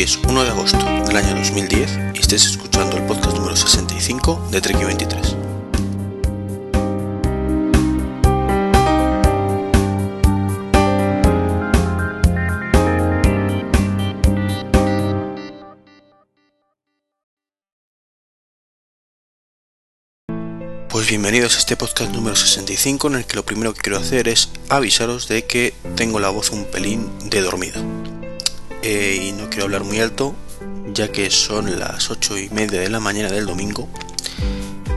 Es 1 de agosto del año 2010 y estés escuchando el podcast número 65 de Trek 23. Pues bienvenidos a este podcast número 65 en el que lo primero que quiero hacer es avisaros de que tengo la voz un pelín de dormida. Eh, y no quiero hablar muy alto ya que son las 8 y media de la mañana del domingo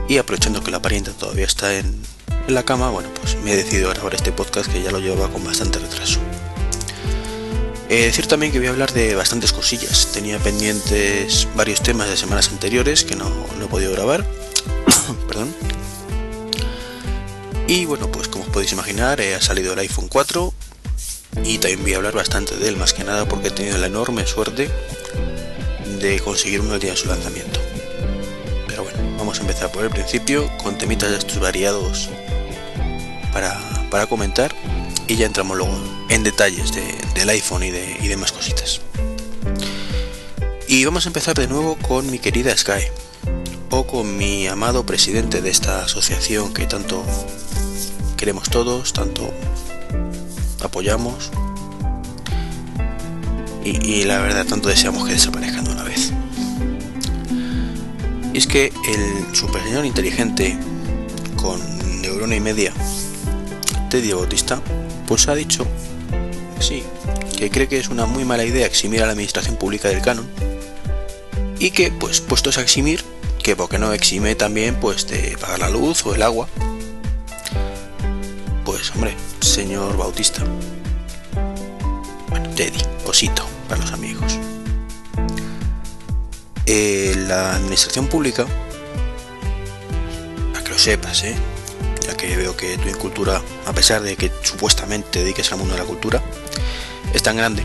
y aprovechando que la parienta todavía está en, la cama, bueno pues me he decidido grabar este podcast que ya lo llevaba con bastante retraso. Eh, decir también que voy a hablar de bastantes cosillas. Tenía pendientes varios temas de semanas anteriores que no, no he podido grabar. Perdón. Y bueno, pues como os podéis imaginar, eh, ha salido el iPhone 4 y también voy a hablar bastante de él, más que nada porque he tenido la enorme suerte de conseguir uno el día de su lanzamiento. Pero bueno, vamos a empezar por el principio con temitas de estos variados para, para comentar y ya entramos luego en detalles de, del iPhone y, de, y demás cositas. Y vamos a empezar de nuevo con mi querida Sky, o con mi amado presidente de esta asociación que tanto queremos todos, tanto apoyamos y, la verdad tanto deseamos que desaparezcan de una vez. Y es que el super señor inteligente con neurona y media, Teddy Bautista, pues ha dicho sí, que cree que es una muy mala idea eximir a la administración pública del canon y que pues puestos a eximir que porque no exime también pues de pagar la luz o el agua pues hombre señor Bautista. Bueno Teddy osito para los amigos. Eh, la administración pública para que lo sepas eh ya que veo que tu incultura a pesar de que supuestamente te dediques al mundo de la cultura es tan grande.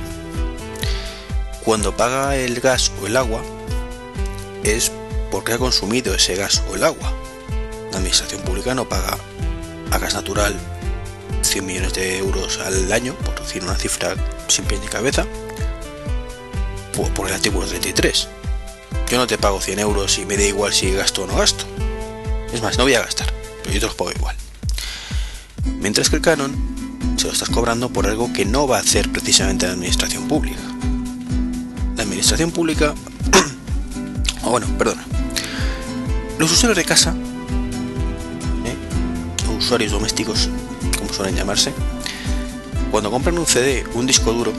Cuando paga el gas o el agua es porque ha consumido ese gas o el agua. La administración pública no paga a gas natural 100 millones de euros al año, por decir una cifra sin pie ni cabeza, por, por el artículo 33. Yo no te pago 100 euros y me da igual si gasto o no gasto. Es más, no voy a gastar, pero yo te los pago igual. Mientras que el canon se lo estás cobrando por algo que no va a hacer precisamente la administración pública. La administración pública... o bueno, perdona. Los usuarios de casa, ¿eh? usuarios domésticos, como suelen llamarse, cuando compran un CD, un disco duro,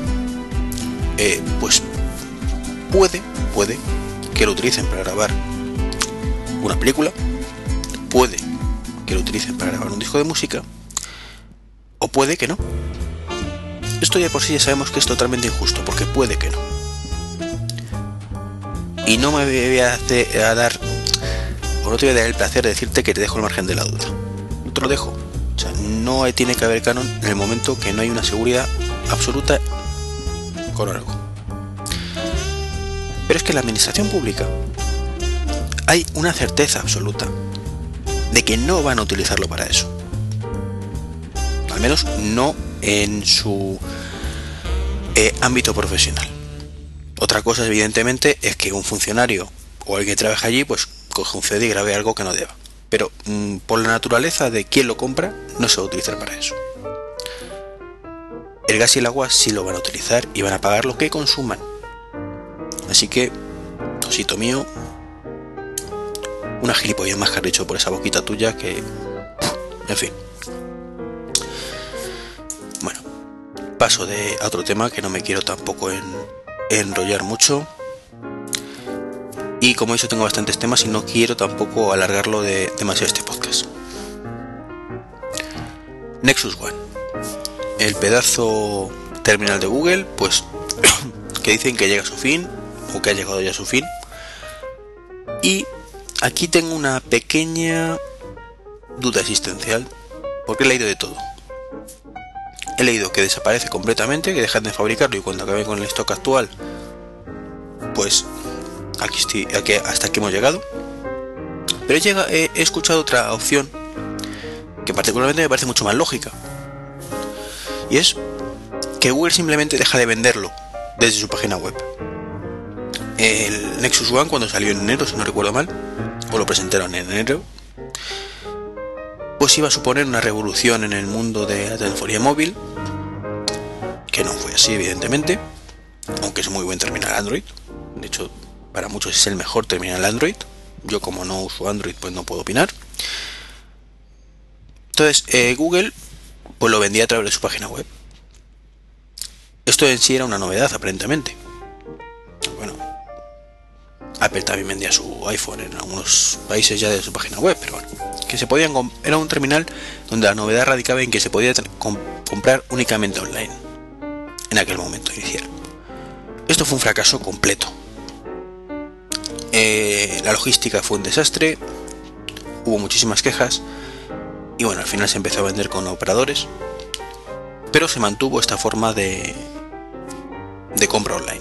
eh, pues puede, puede que lo utilicen para grabar una película, puede que lo utilicen para grabar un disco de música, o puede que no. Esto ya por sí ya sabemos que es totalmente injusto, porque puede que no. Y no me voy a, a dar, o no te voy a dar el placer de decirte que te dejo el margen de la duda. No te lo dejo. No tiene que haber canon en el momento que no hay una seguridad absoluta con algo. Pero es que la administración pública hay una certeza absoluta de que no van a utilizarlo para eso al menos no en su eh, ámbito profesional. Otra cosa, evidentemente, es que un funcionario o alguien que trabaja allí, pues coge un CD y grabe algo que no deba. Pero mmm, por la naturaleza de quien lo compra, no se va a utilizar para eso. El gas y el agua sí lo van a utilizar y van a pagar lo que consuman. Así que, osito mío, una gilipollez más que has dicho por esa boquita tuya que... En fin. paso de otro tema que no me quiero tampoco en, enrollar mucho. Y como he dicho, tengo bastantes temas y no quiero tampoco alargarlo de demasiado este podcast. Nexus One. El pedazo terminal de Google, pues que dicen que llega a su fin, o que ha llegado ya a su fin. Y aquí tengo una pequeña duda existencial, porque he leído de todo he leído que desaparece completamente, que dejan de fabricarlo y cuando acabe con el stock actual, pues aquí, estoy, aquí hasta aquí hemos llegado. Pero he, escuchado otra opción que particularmente me parece mucho más lógica. Y es que Google simplemente deja de venderlo desde su página web. El Nexus One cuando salió en enero, si no recuerdo mal, o lo presentaron en enero, pues iba a suponer una revolución en el mundo de la telefonía móvil, que no fue así evidentemente, aunque es muy buen terminal Android, de hecho para muchos es el mejor terminal Android, yo como no uso Android pues no puedo opinar. Entonces eh, Google pues lo vendía a través de su página web. Esto en sí era una novedad aparentemente. Bueno, Apple también vendía su iPhone en algunos países ya de su página web, pero bueno, que se era un terminal donde la novedad radicaba en que se podía comprar únicamente online en aquel momento inicial. Esto fue un fracaso completo. Eh, la logística fue un desastre, hubo muchísimas quejas y bueno, al final se empezó a vender con operadores, pero se mantuvo esta forma de, de compra online.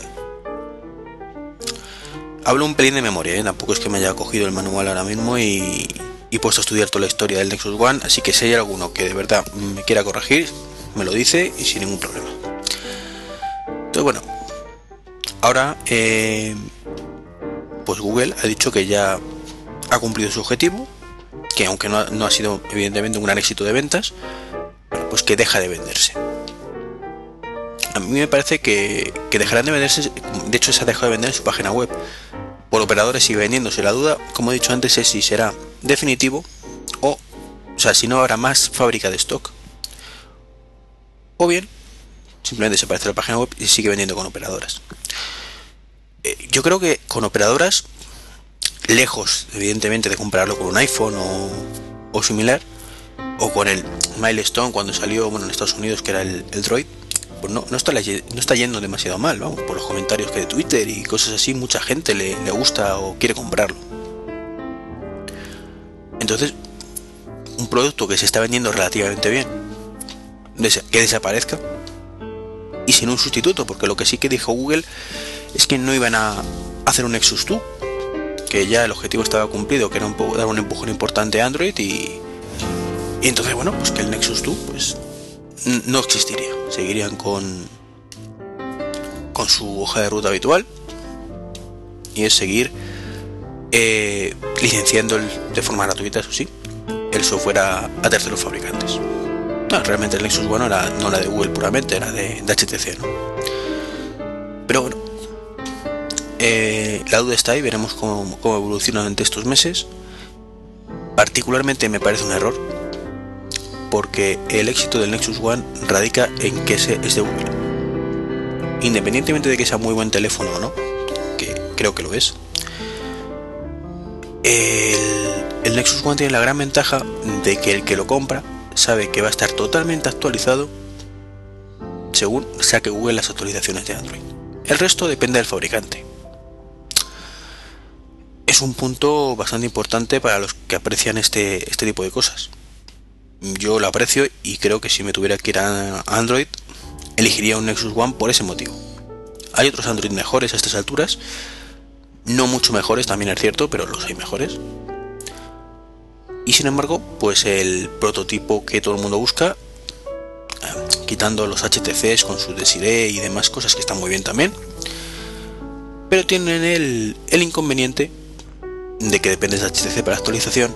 Hablo un pelín de memoria, ¿eh? tampoco es que me haya cogido el manual ahora mismo y, y puesto a estudiar toda la historia del Nexus One, así que si hay alguno que de verdad me quiera corregir, me lo dice y sin ningún problema. Entonces bueno, ahora eh, pues Google ha dicho que ya ha cumplido su objetivo, que aunque no ha, sido evidentemente un gran éxito de ventas, pues que deja de venderse. A mí me parece que, que dejarán de venderse, de hecho se ha dejado de vender en su página web por operadores y vendiéndose. La duda, como he dicho antes, es si será definitivo o, o sea, si no habrá más fábrica de stock. O bien, simplemente se aparece la página web y sigue vendiendo con operadoras. Eh, yo creo que con operadoras, lejos, evidentemente, de compararlo con un iPhone o, similar, o con el Milestone cuando salió, bueno, en Estados Unidos, que era el, Droid, pues no, no, está, no está yendo demasiado mal, por los comentarios que de Twitter y cosas así, mucha gente le, le gusta o quiere comprarlo. Entonces, un producto que se está vendiendo relativamente bien, que desaparezca, y sin un sustituto, porque lo que sí que dijo Google es que no iban a hacer un Nexus 2, que ya el objetivo estaba cumplido, que era un dar un empujón importante a Android y, entonces bueno, pues que el Nexus 2 pues no existiría, seguirían con con su hoja de ruta habitual y es seguir eh, licenciando de forma gratuita, eso sí, el software a, terceros fabricantes. No, realmente el Nexus bueno era no de Google puramente, era de, de HTC, ¿no? Pero bueno, eh, la duda está ahí, veremos cómo, evoluciona durante estos meses. Particularmente me parece un error, porque el éxito del Nexus One radica en que es de Google. Independientemente de que sea muy buen teléfono o no, que creo que lo es, el, Nexus One tiene la gran ventaja de que el que lo compra sabe que va a estar totalmente actualizado según saque Google las actualizaciones de Android. El resto depende del fabricante es un punto bastante importante para los que aprecian este, este tipo de cosas. Yo lo aprecio y creo que si me tuviera que ir a Android, elegiría un Nexus One por ese motivo. Hay otros Android mejores a estas alturas, no mucho mejores, también es cierto, pero los hay mejores. Y sin embargo, pues el prototipo que todo el mundo busca, eh, quitando los HTCs con su Desiree y demás cosas que están muy bien también, pero tienen el, el inconveniente de que dependes de HTC para actualización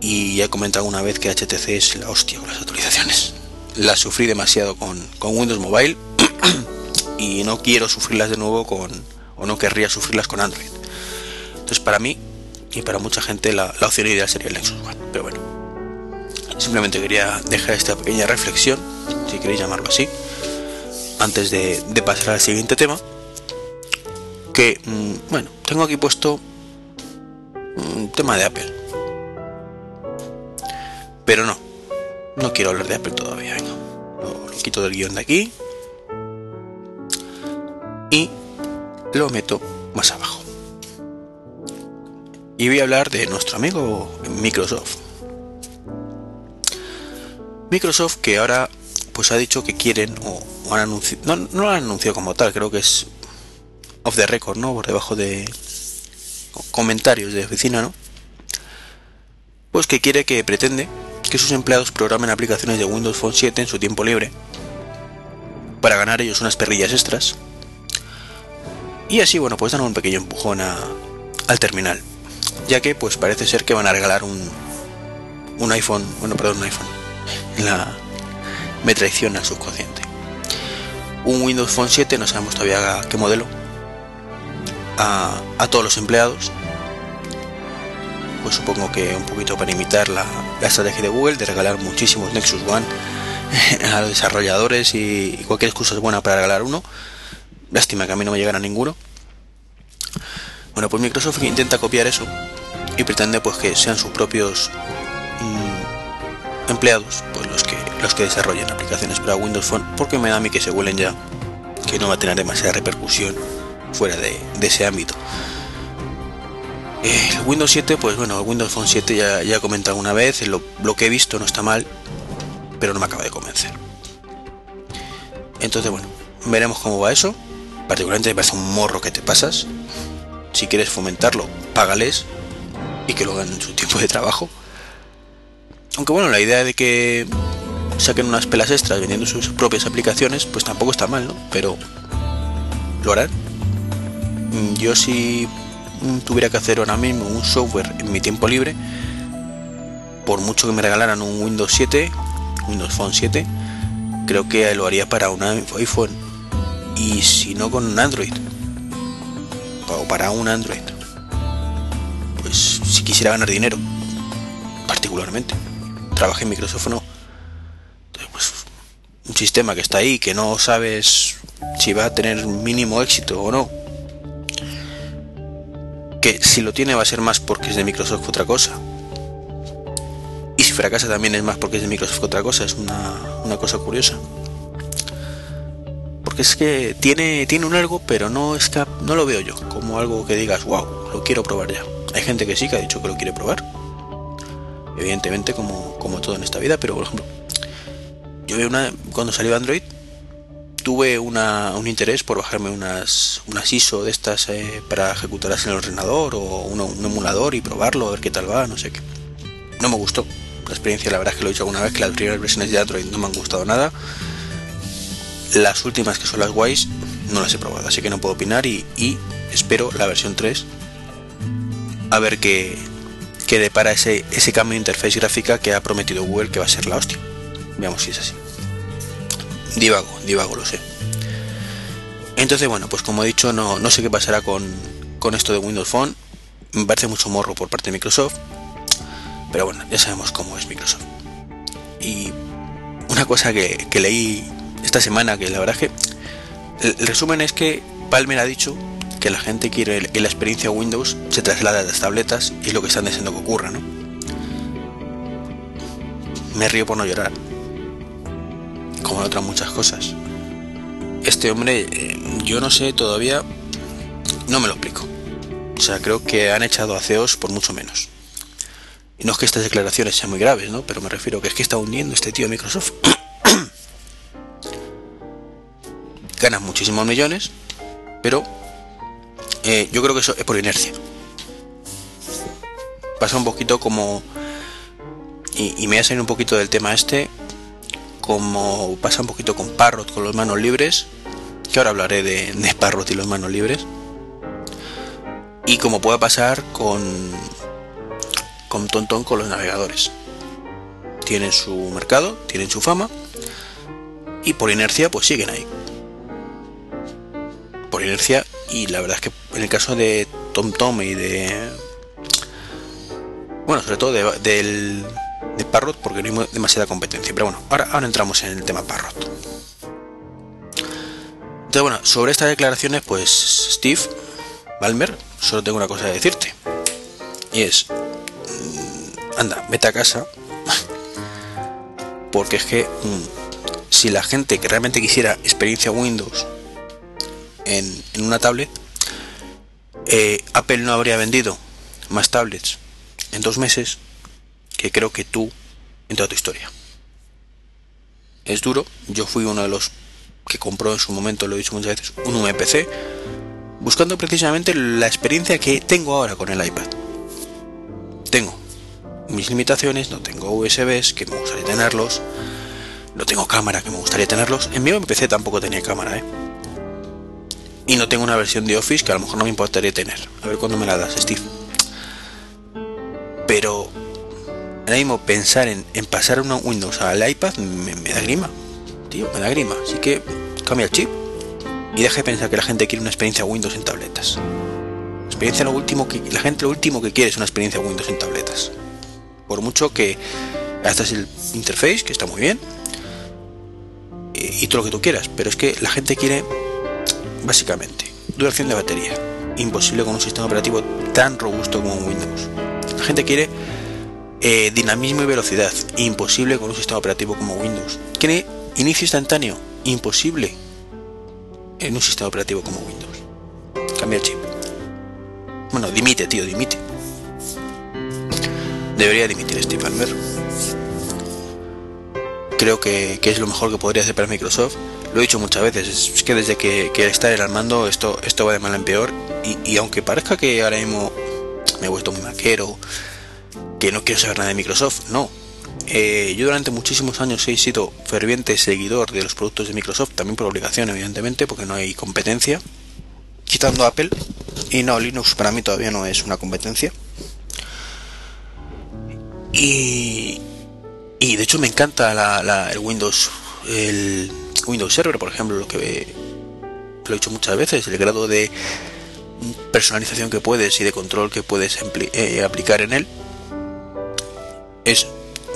y ya he comentado una vez que HTC es la hostia con las actualizaciones. Las sufrí demasiado con, Windows Mobile y no quiero sufrirlas de nuevo con, o no querría sufrirlas con Android. Entonces para mí y para mucha gente la, opción ideal sería el Nexus One. Pero bueno, simplemente quería dejar esta pequeña reflexión, si queréis llamarlo así, antes de, pasar al siguiente tema. Que, mm, bueno, tengo aquí puesto tema de Apple. Pero no, no quiero hablar de Apple todavía. Lo, quito del guion de aquí y lo meto más abajo. Y voy a hablar de nuestro amigo Microsoft. Microsoft que ahora pues ha dicho que quieren o, han anunciado, no, no lo han anunciado como tal, creo que es off the record, ¿no? Por debajo de, comentarios de oficina, ¿no? Pues que quiere que pretende que sus empleados programen aplicaciones de Windows Phone 7 en su tiempo libre para ganar ellos unas perrillas extras Y así, bueno, pues dan un pequeño empujón al terminal. Ya que, pues parece ser que van a regalar un, un iPhone, bueno, perdón, un iPhone. La, me traiciona el subconsciente. Un Windows Phone 7, no sabemos todavía qué modelo, a, todos los empleados. Pues supongo que un poquito para imitar la, estrategia de Google de regalar muchísimos Nexus One a los desarrolladores y cualquier excusa es buena para regalar uno. Lástima que a mí no me llegará ninguno. Bueno, pues Microsoft intenta copiar eso y pretende pues que sean sus propios mm, empleados pues los que los que desarrollen aplicaciones para Windows Phone porque me da a mí que se huelen ya que no va a tener demasiada repercusión fuera de, ese ámbito. El Windows 7, pues bueno, el Windows Phone 7 ya, ya he comentado una vez, lo, lo que he visto no está mal, pero no me acaba de convencer. Entonces, bueno, veremos cómo va eso. Particularmente me parece un morro que te pasas. Si quieres fomentarlo, págales y que lo hagan en su tiempo de trabajo. Aunque bueno, la idea de que saquen unas pelas extras vendiendo sus propias aplicaciones, pues tampoco está mal, ¿no? Pero lo harán. Yo si tuviera que hacer ahora mismo un software en mi tiempo libre, por mucho que me regalaran un Windows 7, Windows Phone 7, creo que lo haría para un iPhone y si no con un Android o para un Android. Pues si quisiera ganar dinero, particularmente, trabajé en Microsoft no. pues un sistema que está ahí que no sabes si va a tener mínimo éxito o no. Que si lo tiene va a ser más porque es de Microsoft que otra cosa si fracasa también es más porque es de Microsoft que otra cosa, es una, cosa curiosa. Porque es que tiene, tiene un algo, pero no, es no lo veo yo como algo que digas, wow, lo quiero probar ya. Hay gente que sí que ha dicho que lo quiere probar. Evidentemente, como, como todo en esta vida, pero por ejemplo, yo veo una, cuando salió Android, tuve una, un interés por bajarme unas, unas ISO de estas eh, para ejecutarlas en el ordenador o un emulador y probarlo, a ver qué tal va, no sé qué. No me gustó la experiencia, la verdad es que lo he dicho alguna vez, que las primeras versiones de Android no me han gustado nada. Las últimas, que son las guays, no las he probado, así que no puedo opinar y, espero la versión 3 a ver qué, qué depara ese, ese cambio de interfaz gráfica que ha prometido Google que va a ser la hostia. Veamos si es así. Divago, divago, lo sé. Entonces, bueno, pues como he dicho, no, no sé qué pasará con, con esto de Windows Phone. Me parece mucho morro por parte de Microsoft. Pero bueno, ya sabemos cómo es Microsoft. Y una cosa que, leí esta semana, que la verdad que el, resumen es que Palmer ha dicho que la gente quiere que la experiencia Windows se traslade a las tabletas y es lo que están deseando que ocurra, ¿no? Me río por no llorar. Como en otras muchas cosas. Este hombre, eh, yo no sé todavía, no me lo explico. O sea, creo que han echado a CEOs por mucho menos. No es que estas declaraciones sean muy graves, ¿no? Pero me refiero que es que está hundiendo este tío Microsoft. Ganas muchísimos millones, pero eh, yo creo que eso es por inercia. Pasa un poquito como... Y, me voy a salir un poquito del tema este, como pasa un poquito con Parrot, con los manos libres, que ahora hablaré de, de Parrot y los manos libres. Y como puede pasar con con tontón con los navegadores. Tienen su mercado, tienen su fama y por inercia pues siguen ahí. Por inercia y la verdad es que en el caso de TomTom y de... Bueno, sobre todo de, del, de Parrot porque no hay demasiada competencia. Pero bueno, ahora, entramos en el tema Parrot. Entonces bueno, sobre estas declaraciones pues Steve Ballmer solo tengo una cosa que decirte. Y es, anda, vete a casa. Porque es que mm, si la gente que realmente quisiera experiencia Windows en, una tablet, eh, Apple no habría vendido más tablets en dos meses que creo que tú en toda tu historia. Es duro, yo fui uno de los que compró en su momento, lo he dicho muchas veces, un UMPC, buscando precisamente la experiencia que tengo ahora con el iPad. Tengo mis limitaciones, no tengo USBs que me gustaría tenerlos, no tengo cámara que me gustaría tenerlos. En mi PC tampoco tenía cámara, ¿eh? y no tengo una versión de Office que a lo mejor no me importaría tener. A ver cuándo me la das, Steve. Pero ahora mismo pensar en, pasar una Windows al iPad me, da grima. Tío, me da grima. Así que cambia el chip. Y deja de pensar que la gente quiere una experiencia Windows en tabletas. experiencia lo último que la gente lo último que quiere es una experiencia Windows en tabletas. Por mucho que hasta es el interface, que está muy bien, y todo lo que tú quieras, pero es que la gente quiere básicamente duración de batería, imposible con un sistema operativo tan robusto como Windows. La gente quiere eh, dinamismo y velocidad, imposible con un sistema operativo como Windows. Quiere inicio instantáneo, imposible en un sistema operativo como Windows. Cambia el chip. Bueno, dimite, tío, dimite. Debería dimitir Steve Ballmer creo que, es lo mejor que podría hacer para Microsoft. Lo he dicho muchas veces, es que desde que, que está el al mando esto, esto va de mal en peor. Y, aunque parezca que ahora mismo me he vuelto muy maquero, que no quiero saber nada de Microsoft, no. Eh, yo durante muchísimos años he sido ferviente seguidor de los productos de Microsoft, también por obligación, evidentemente, porque no hay competencia. Quitando Apple, y no, Linux para mí todavía no es una competencia. Y, y de hecho me encanta el Windows, el Windows Server, por ejemplo, lo que lo he dicho muchas veces, el grado de personalización que puedes y de control que puedes eh, aplicar en él. Es,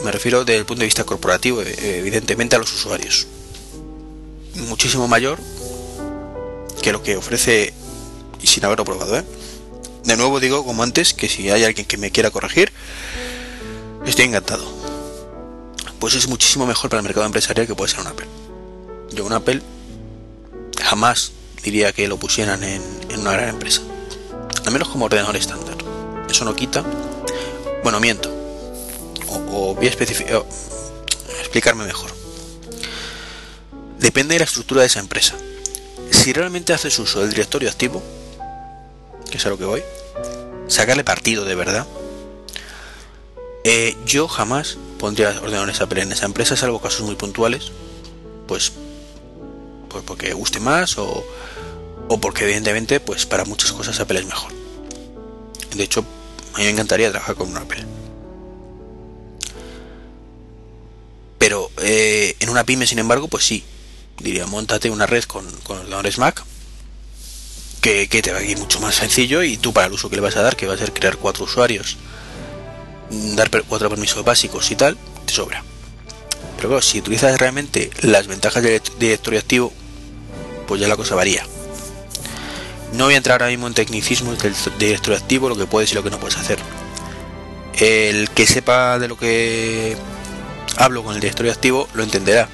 me refiero desde el punto de vista corporativo, eh, evidentemente a los usuarios. Muchísimo mayor que lo que ofrece y sin haberlo probado. ¿eh? De nuevo digo, como antes, que si hay alguien que me quiera corregir, estoy encantado pues es muchísimo mejor para el mercado empresarial que puede ser un Apple. Yo un Apple jamás diría que lo pusieran en, una gran empresa. Al menos como ordenador estándar. Eso no quita. Bueno, miento. O, voy a explicarme mejor. Depende de la estructura de esa empresa. Si realmente haces uso del directorio activo, que es a lo que voy, sacarle partido de verdad, eh, yo jamás pondría ordenadores Apple en esa empresa, salvo casos muy puntuales, pues, pues porque guste más o, o porque evidentemente pues para muchas cosas Apple es mejor. De hecho, a mí me encantaría trabajar con un Apple. Pero eh, en una pyme, sin embargo, pues sí, diría, montate una red con, con ordenadores Mac, que, que, te va a ir mucho más sencillo y tú para el uso que le vas a dar, que va a ser crear cuatro usuarios dar cuatro permisos básicos y tal, te sobra. Pero claro, si utilizas realmente las ventajas del directorio activo, pues ya la cosa varía. No voy a entrar ahora mismo en tecnicismos del directorio activo, lo que puedes y lo que no puedes hacer. El que sepa de lo que hablo con el directorio activo lo entenderá.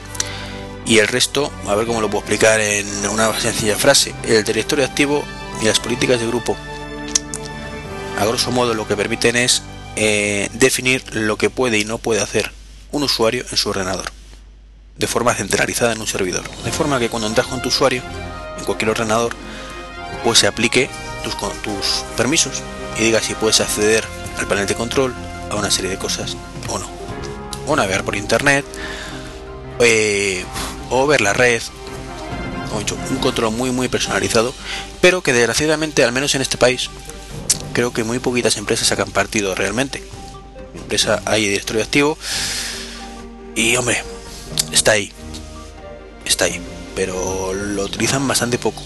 Y el resto, a ver cómo lo puedo explicar en una sencilla frase. El directorio activo y las políticas de grupo, a grosso modo, lo que permiten es eh, definir lo que puede y no puede hacer un usuario en su ordenador, de forma centralizada en un servidor, de forma que cuando entras con tu usuario en cualquier ordenador, pues se aplique tus, tus permisos y diga si puedes acceder al panel de control, a una serie de cosas o no, o navegar por internet, eh, o ver la red, un control muy muy personalizado, pero que desgraciadamente, al menos en este país, creo que muy poquitas empresas sacan partido realmente. empresa hay directorio activo y hombre, está ahí. Está ahí. Pero lo utilizan bastante poco.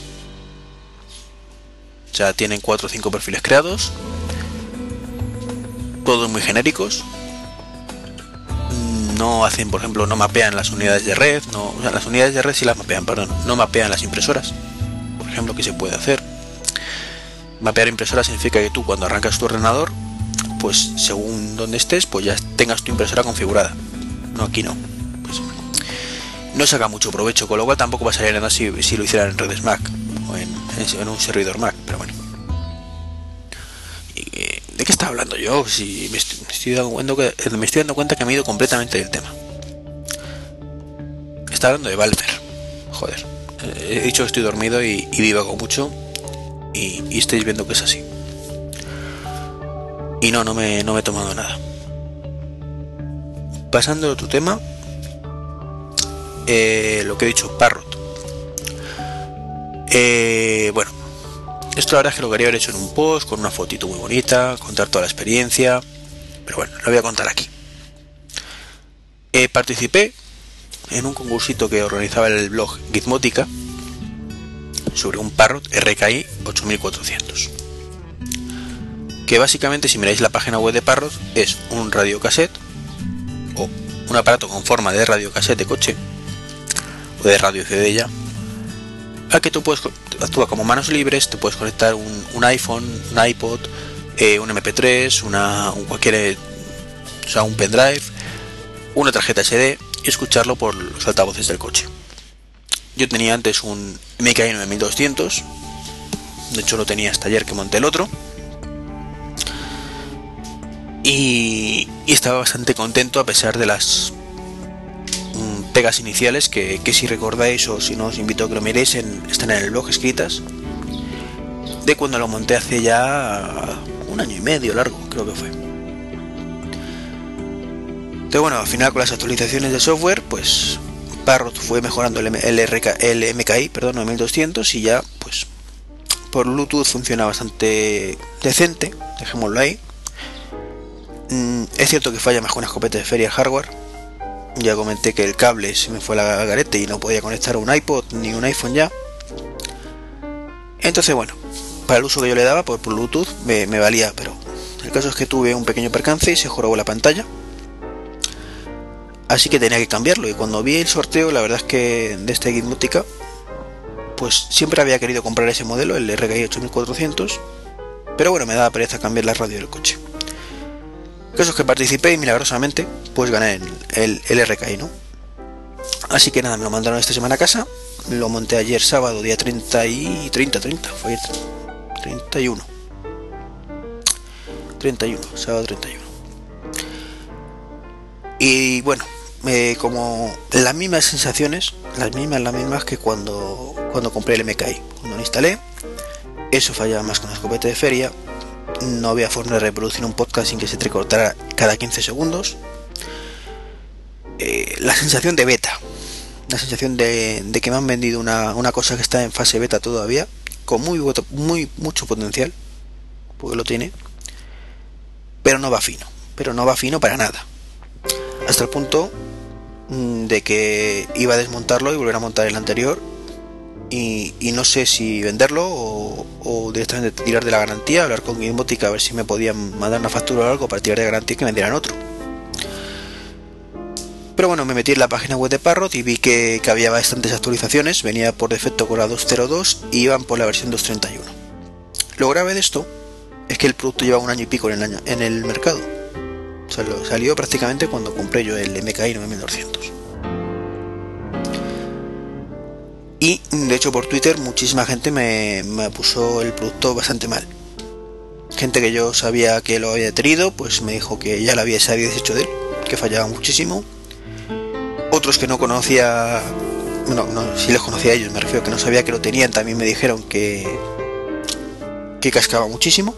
Sea, tienen 4 o 5 perfiles creados. Todos muy genéricos. No hacen, por ejemplo, no mapean las unidades de red. No, o sea, las unidades de red sí las mapean, perdón. No mapean las impresoras. Por ejemplo, que se puede hacer Mapear impresora significa que tú cuando arrancas tu ordenador, pues según donde estés, pues ya tengas tu impresora configurada. No, aquí no. Pues, no saca mucho provecho, con lo cual tampoco va a salir nada si, si lo hicieran en redes Mac o en, un servidor Mac, pero bueno. Eh, ¿De qué estaba hablando yo? Si me estoy, dando cuenta que, me estoy dando cuenta que me he ido completamente del tema. Está hablando de Walter. Joder. He dicho que estoy dormido y, y divago mucho y, estáis viendo que es así. Y no, no me, no me he tomado nada. Pasando a otro tema, eh, lo que he dicho, Parrot. Eh, Eh, bueno, esto la verdad es que lo quería haber hecho en un post, con una fotito muy bonita, contar toda la experiencia, pero bueno, lo voy a contar aquí. Eh, participé en un concursito que organizaba el blog Gizmotica sobre un Parrot RKI 8400 que básicamente si miráis la página web de Parrot es un radiocassette o un aparato con forma de radiocassette de coche o de radio CD ya al que tú puedes actúa como manos libres te puedes conectar un, iPhone un iPod eh, un MP3 una un cualquier sea un pendrive una tarjeta SD y escucharlo por los altavoces del coche. Yo tenía antes un MKI 9200 de hecho lo tenía hasta ayer que monté el otro y, estaba bastante contento a pesar de las pegas iniciales que, si recordáis o si no os invito a que lo miréis en, están en el blog escritas de cuando lo monté hace ya un año y medio largo creo que fue entonces bueno al final con las actualizaciones de software pues Parrot fue mejorando el, el MKI perdón 9200 y ya pues por Bluetooth funciona bastante decente dejémoslo ahí Mm, es cierto que falla mejor una escopeta de feria hardware. Ya comenté que el cable se me fue la garete y no podía conectar un iPod ni un iPhone ya. Entonces, bueno, para el uso que yo le daba por Bluetooth me, valía, pero el caso es que tuve un pequeño percance y se jorobó la pantalla. Así que tenía que cambiarlo. Y cuando vi el sorteo, la verdad es que de esta Gizmotica, pues siempre había querido comprar ese modelo, el RKI 8400. Pero bueno, me daba pereza cambiar la radio del coche. El caso es que participé y milagrosamente pues gané el, el, RKI, ¿no? Así que nada, me lo mandaron esta semana a casa. Lo monté ayer sábado, día 30 y 30, 30, fue 31. 31, sábado 31. Y bueno, como las mismas sensaciones, las mismas, las mismas que cuando, cuando compré el MKI. Cuando lo instalé, eso fallaba más con la escopeta de feria, no había forma de reproducir un podcast sin que se cortara cada 15 segundos. Eh, la sensación de beta, la sensación de, que me han vendido una, cosa que está en fase beta todavía, con muy, muy mucho potencial, porque lo tiene, pero no va fino, pero no va fino para nada. Hasta el punto mm, de que iba a desmontarlo y volver a montar el anterior y, no sé si venderlo o, directamente tirar de la garantía, hablar con Gizmotica a ver si me podían mandar una factura o algo para tirar de garantía que me dieran otro. Pero bueno, me metí en la página web de Parrot y vi que, había bastantes actualizaciones, venía por defecto con la 2.02 y iban por la versión 2.31. Lo grave de esto es que el producto lleva un año y pico en el, año, en el mercado. salió prácticamente cuando compré yo el MKI 9200. Y de hecho por Twitter muchísima gente me, puso el producto bastante mal. Gente que yo sabía que lo había tenido, pues me dijo que ya lo había, deshecho de él, que fallaba muchísimo. Otros que no conocía, bueno, no, si les conocía a ellos, me refiero que no sabía que lo tenían, también me dijeron que, que cascaba muchísimo.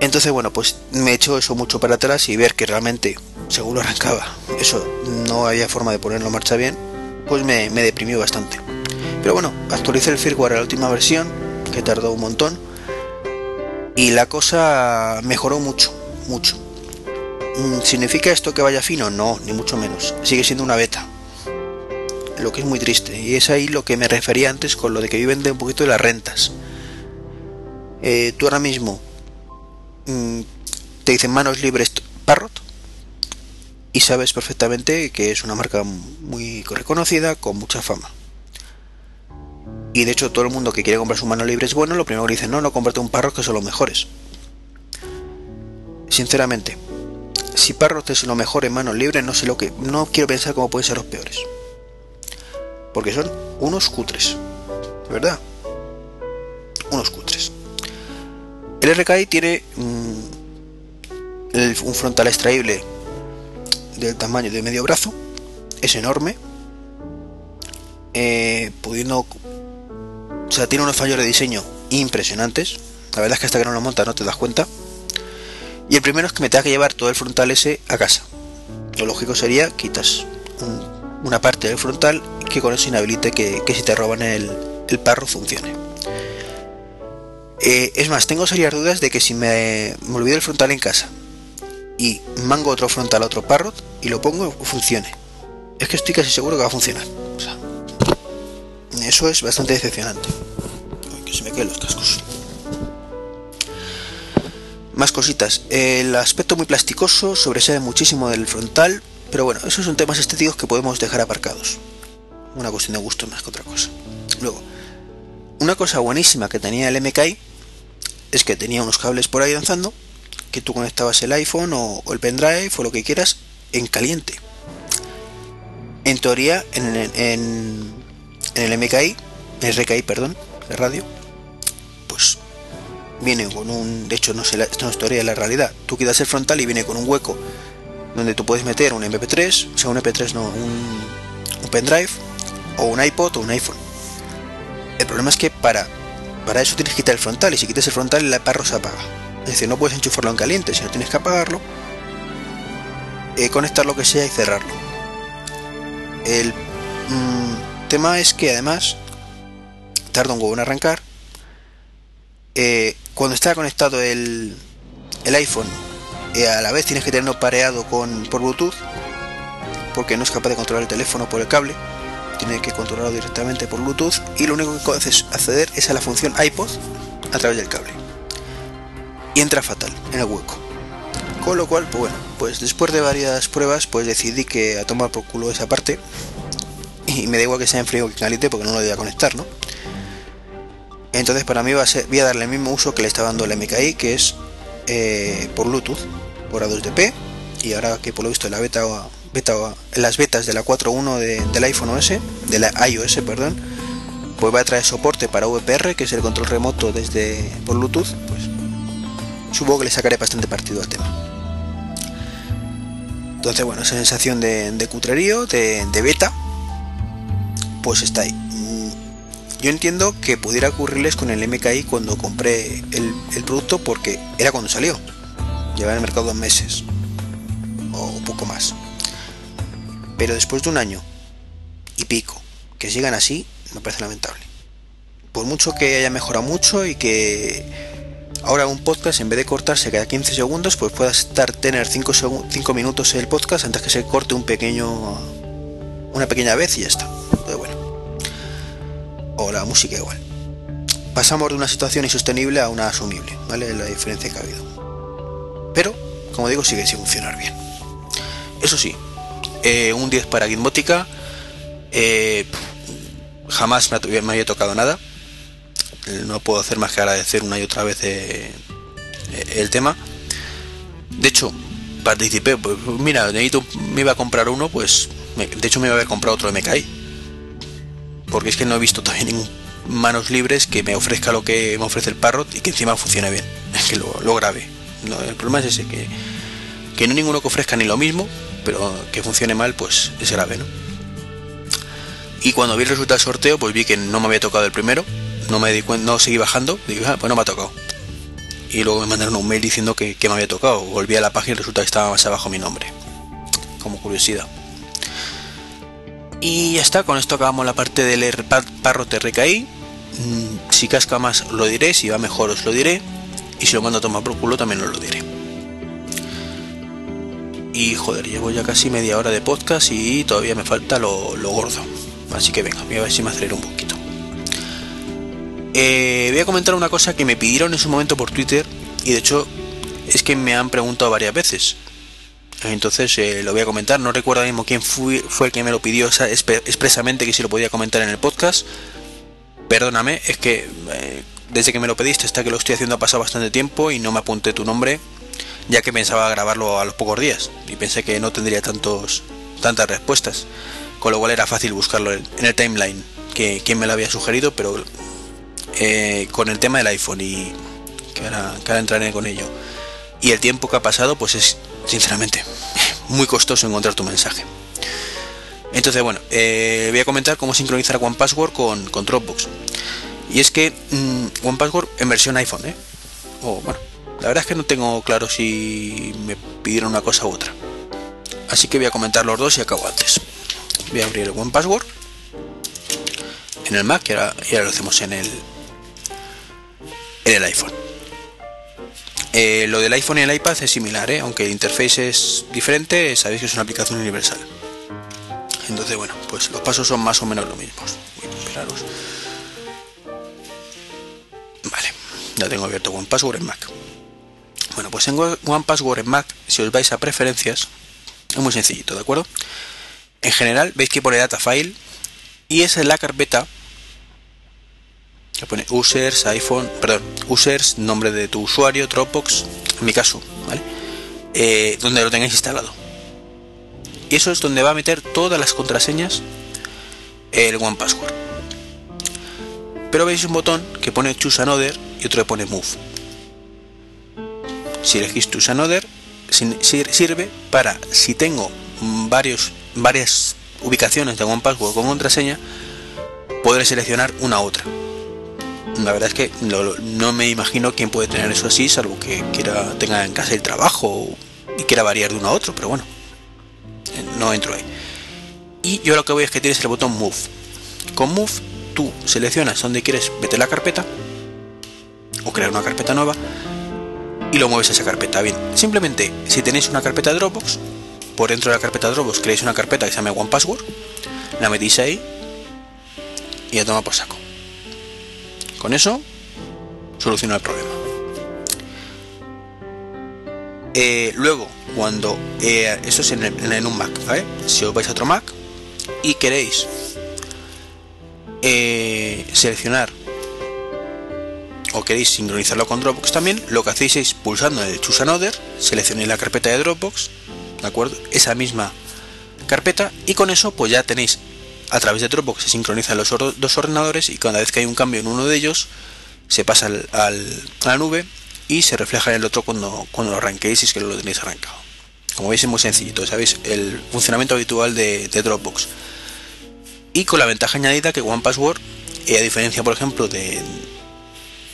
Entonces, bueno, pues me echó eso mucho para atrás y ver que realmente, según lo arrancaba, eso no había forma de ponerlo en marcha bien pues me, deprimió bastante. Pero bueno, actualicé el firmware a la última versión, que tardó un montón, y la cosa mejoró mucho, mucho. Mm, ¿Significa esto que vaya fino? No, ni mucho menos. Sigue siendo una beta. Lo que es muy triste. Y es ahí lo que me refería antes con lo de que viven de un poquito de las rentas. Eh, tú ahora mismo mm, te dicen manos libres Parrot y sabes perfectamente que es una marca muy reconocida, con mucha fama. Y de hecho todo el mundo que quiere comprar su mano libre es bueno, lo primero que dice, no, no comprate un Parrot que son los mejores. Sinceramente, si Parrot es lo mejor en manos libres, no sé lo que. no quiero pensar cómo pueden ser los peores. Porque son unos cutres. ¿De verdad? Unos cutres. El RKI tiene mm, un frontal extraíble del tamaño de medio brazo, es enorme, eh, pudiendo, o sea, tiene unos fallos de diseño impresionantes. La verdad es que hasta que no lo montas no te das cuenta. Y el primero es que me tenga que llevar todo el frontal ese a casa. Lo lógico sería quitas una parte del frontal que con eso inhabilite que, si te roban el, el parro funcione. Eh, es más, tengo serias dudas de que si me olvido el frontal en casa y mango otro frontal a otro parrot y lo pongo, funcione. Es que estoy casi seguro que va a funcionar. eso es bastante decepcionante. que se me queden los cascos. Más cositas. El aspecto muy plasticoso sobresale muchísimo del frontal, pero bueno, esos son temas estéticos que podemos dejar aparcados. Una cuestión de gusto más que otra cosa. Luego, una cosa buenísima que tenía el MKI es que tenía unos cables por ahí danzando, que tú conectabas el iPhone o, el pendrive o lo que quieras en caliente. En teoría, en, en, el MKI, el RKI, perdón, de radio, pues viene con un, de hecho no sé, esto no es teoría de la realidad, tú quitas el frontal y viene con un hueco donde tú puedes meter un MP3, o sea un MP3 no, un, un pendrive o un iPod o un iPhone. El problema es que para, para eso tienes que quitar el frontal y si quitas el frontal el parro se apaga. Es decir, no puedes enchufarlo en caliente, sino tienes que apagarlo, eh, conectar lo que sea y cerrarlo. El mm, tema es que además tarda un huevo en arrancar eh, cuando está conectado el, iPhone, eh, a la vez tienes que tenerlo pareado con, por Bluetooth, porque no es capaz de controlar el teléfono por el cable, tiene que controlarlo directamente por Bluetooth y lo único que puedes acceder es a la función iPod a través del cable. Y entra fatal en el hueco. Con lo cual, pues bueno, pues después de varias pruebas, pues decidí que a tomar por culo esa parte. Y me da igual que sea en frío que caliente porque no lo voy a conectar, ¿no? Entonces para mí va a ser, voy a darle el mismo uso que le está dando el MKI, que es eh, por Bluetooth, por A2DP, y ahora que por lo visto la beta, las betas de la 4.1 del iPhone OS, de la iOS, perdón, pues va a traer soporte para VPR, que es el control remoto desde por Bluetooth, pues supongo que le sacaré bastante partido al tema. Entonces, bueno, esa sensación de, cutrerío, de beta, pues está ahí. Yo entiendo que pudiera ocurrirles con el MKI cuando compré el, producto porque era cuando salió. Lleva en el mercado dos meses o poco más. Pero después de un año y pico que sigan así, me parece lamentable. Por mucho que haya mejorado mucho y que ahora un podcast en vez de cortarse cada 15 segundos, pues pueda estar tener 5, 5 minutos el podcast antes que se corte un pequeño una pequeña vez y ya está o la música igual. Pasamos de una situación insostenible a una asumible, ¿vale? La diferencia que ha habido. Pero, como digo, sigue sin funcionar bien. Eso sí, eh, un 10 para Gitmotica. Eh, jamás me, había tocado nada. Eh, no puedo hacer más que agradecer una y otra vez el tema. De hecho, participé, pues mira, necesito, me iba a comprar uno, pues de hecho me iba a haber comprado otro MKI porque es que no he visto todavía manos libres que me ofrezca lo que me ofrece el Parrot y que encima funcione bien. Es que lo, grave. el problema es ese, que, que no ninguno que ofrezca ni lo mismo, pero que funcione mal, pues es grave, ¿no? Y cuando vi el resultado del sorteo, pues vi que no me había tocado el primero, no me di cuenta, no seguí bajando, digo, ah, pues no me ha tocado. Y luego me mandaron un mail diciendo que, que me había tocado. Volví a la página y resulta que estaba más abajo mi nombre. Como curiosidad. Y ya está, con esto acabamos la parte del Parrot RKI. Mm, si casca más lo diré, si va mejor os lo diré. Y si lo mando a tomar por culo también os lo diré. Y joder, llevo ya casi media hora de podcast y todavía me falta lo, gordo. Así que venga, voy a ver si me acelero un poquito. Eh, voy a comentar una cosa que me pidieron en su momento por Twitter y de hecho es que me han preguntado varias veces. Entonces eh, lo voy a comentar. No recuerdo mismo quién fue, el que me lo pidió expresamente que si lo podía comentar en el podcast. Perdóname, es que eh, desde que me lo pediste hasta que lo estoy haciendo ha pasado bastante tiempo y no me apunté tu nombre, ya que pensaba grabarlo a los pocos días y pensé que no tendría tantos tantas respuestas, con lo cual era fácil buscarlo en el timeline que quien me lo había sugerido, pero eh, con el tema del iPhone y que ahora, que ahora entraré con ello y el tiempo que ha pasado, pues es sinceramente muy costoso encontrar tu mensaje. Entonces, bueno, eh, voy a comentar cómo sincronizar One Password con, Dropbox. Y es que mm, One Password en versión iPhone, ¿eh? O bueno, la verdad es que no tengo claro si me pidieron una cosa u otra. Así que voy a comentar los dos y acabo antes. Voy a abrir el One Password en el Mac y ahora, lo hacemos en el, en el iPhone. Eh, lo del iPhone y el iPad es similar, ¿eh? aunque el interface es diferente, sabéis que es una aplicación universal. Entonces, bueno, pues los pasos son más o menos los mismos. Vale, ya tengo abierto One Password en Mac. Bueno, pues en One Password en Mac, si os vais a preferencias, es muy sencillito, ¿de acuerdo? En general, veis que pone data file y esa es la carpeta que pone users, iPhone, perdón, users, nombre de tu usuario, Dropbox, en mi caso, ¿vale? Eh, donde lo tengáis instalado. Y eso es donde va a meter todas las contraseñas el One Password. Pero veis un botón que pone Choose Another y otro que pone Move. Si elegís Choose Another, sirve para si tengo varios, varias ubicaciones de One Password con contraseña, podré seleccionar una otra. La verdad es que no, me imagino quién puede tener eso así, salvo que quiera tenga en casa el trabajo y quiera variar de uno a otro, pero bueno, eh, no entro ahí. Y yo lo que voy es que tienes el botón Move. Con Move tú seleccionas donde quieres meter la carpeta o crear una carpeta nueva y lo mueves a esa carpeta. Bien, simplemente si tenéis una carpeta Dropbox, por dentro de la carpeta Dropbox creáis una carpeta que se llama One Password, la metís ahí y ya toma por saco. Con eso soluciona el problema. Eh, luego, cuando eh, eso es en, en, un Mac, Si os vais a otro Mac y queréis eh, seleccionar o queréis sincronizarlo con Dropbox también, lo que hacéis es pulsando el Choose Another, seleccionéis la carpeta de Dropbox, ¿de acuerdo? Esa misma carpeta y con eso pues ya tenéis a través de Dropbox se sincronizan los dos ordenadores y cada vez que hay un cambio en uno de ellos se pasa al, a la nube y se refleja en el otro cuando, cuando lo arranquéis y es que lo tenéis arrancado. Como veis es muy sencillito, ¿sabéis? El funcionamiento habitual de, Dropbox. Y con la ventaja añadida que OnePassword, y a diferencia por ejemplo de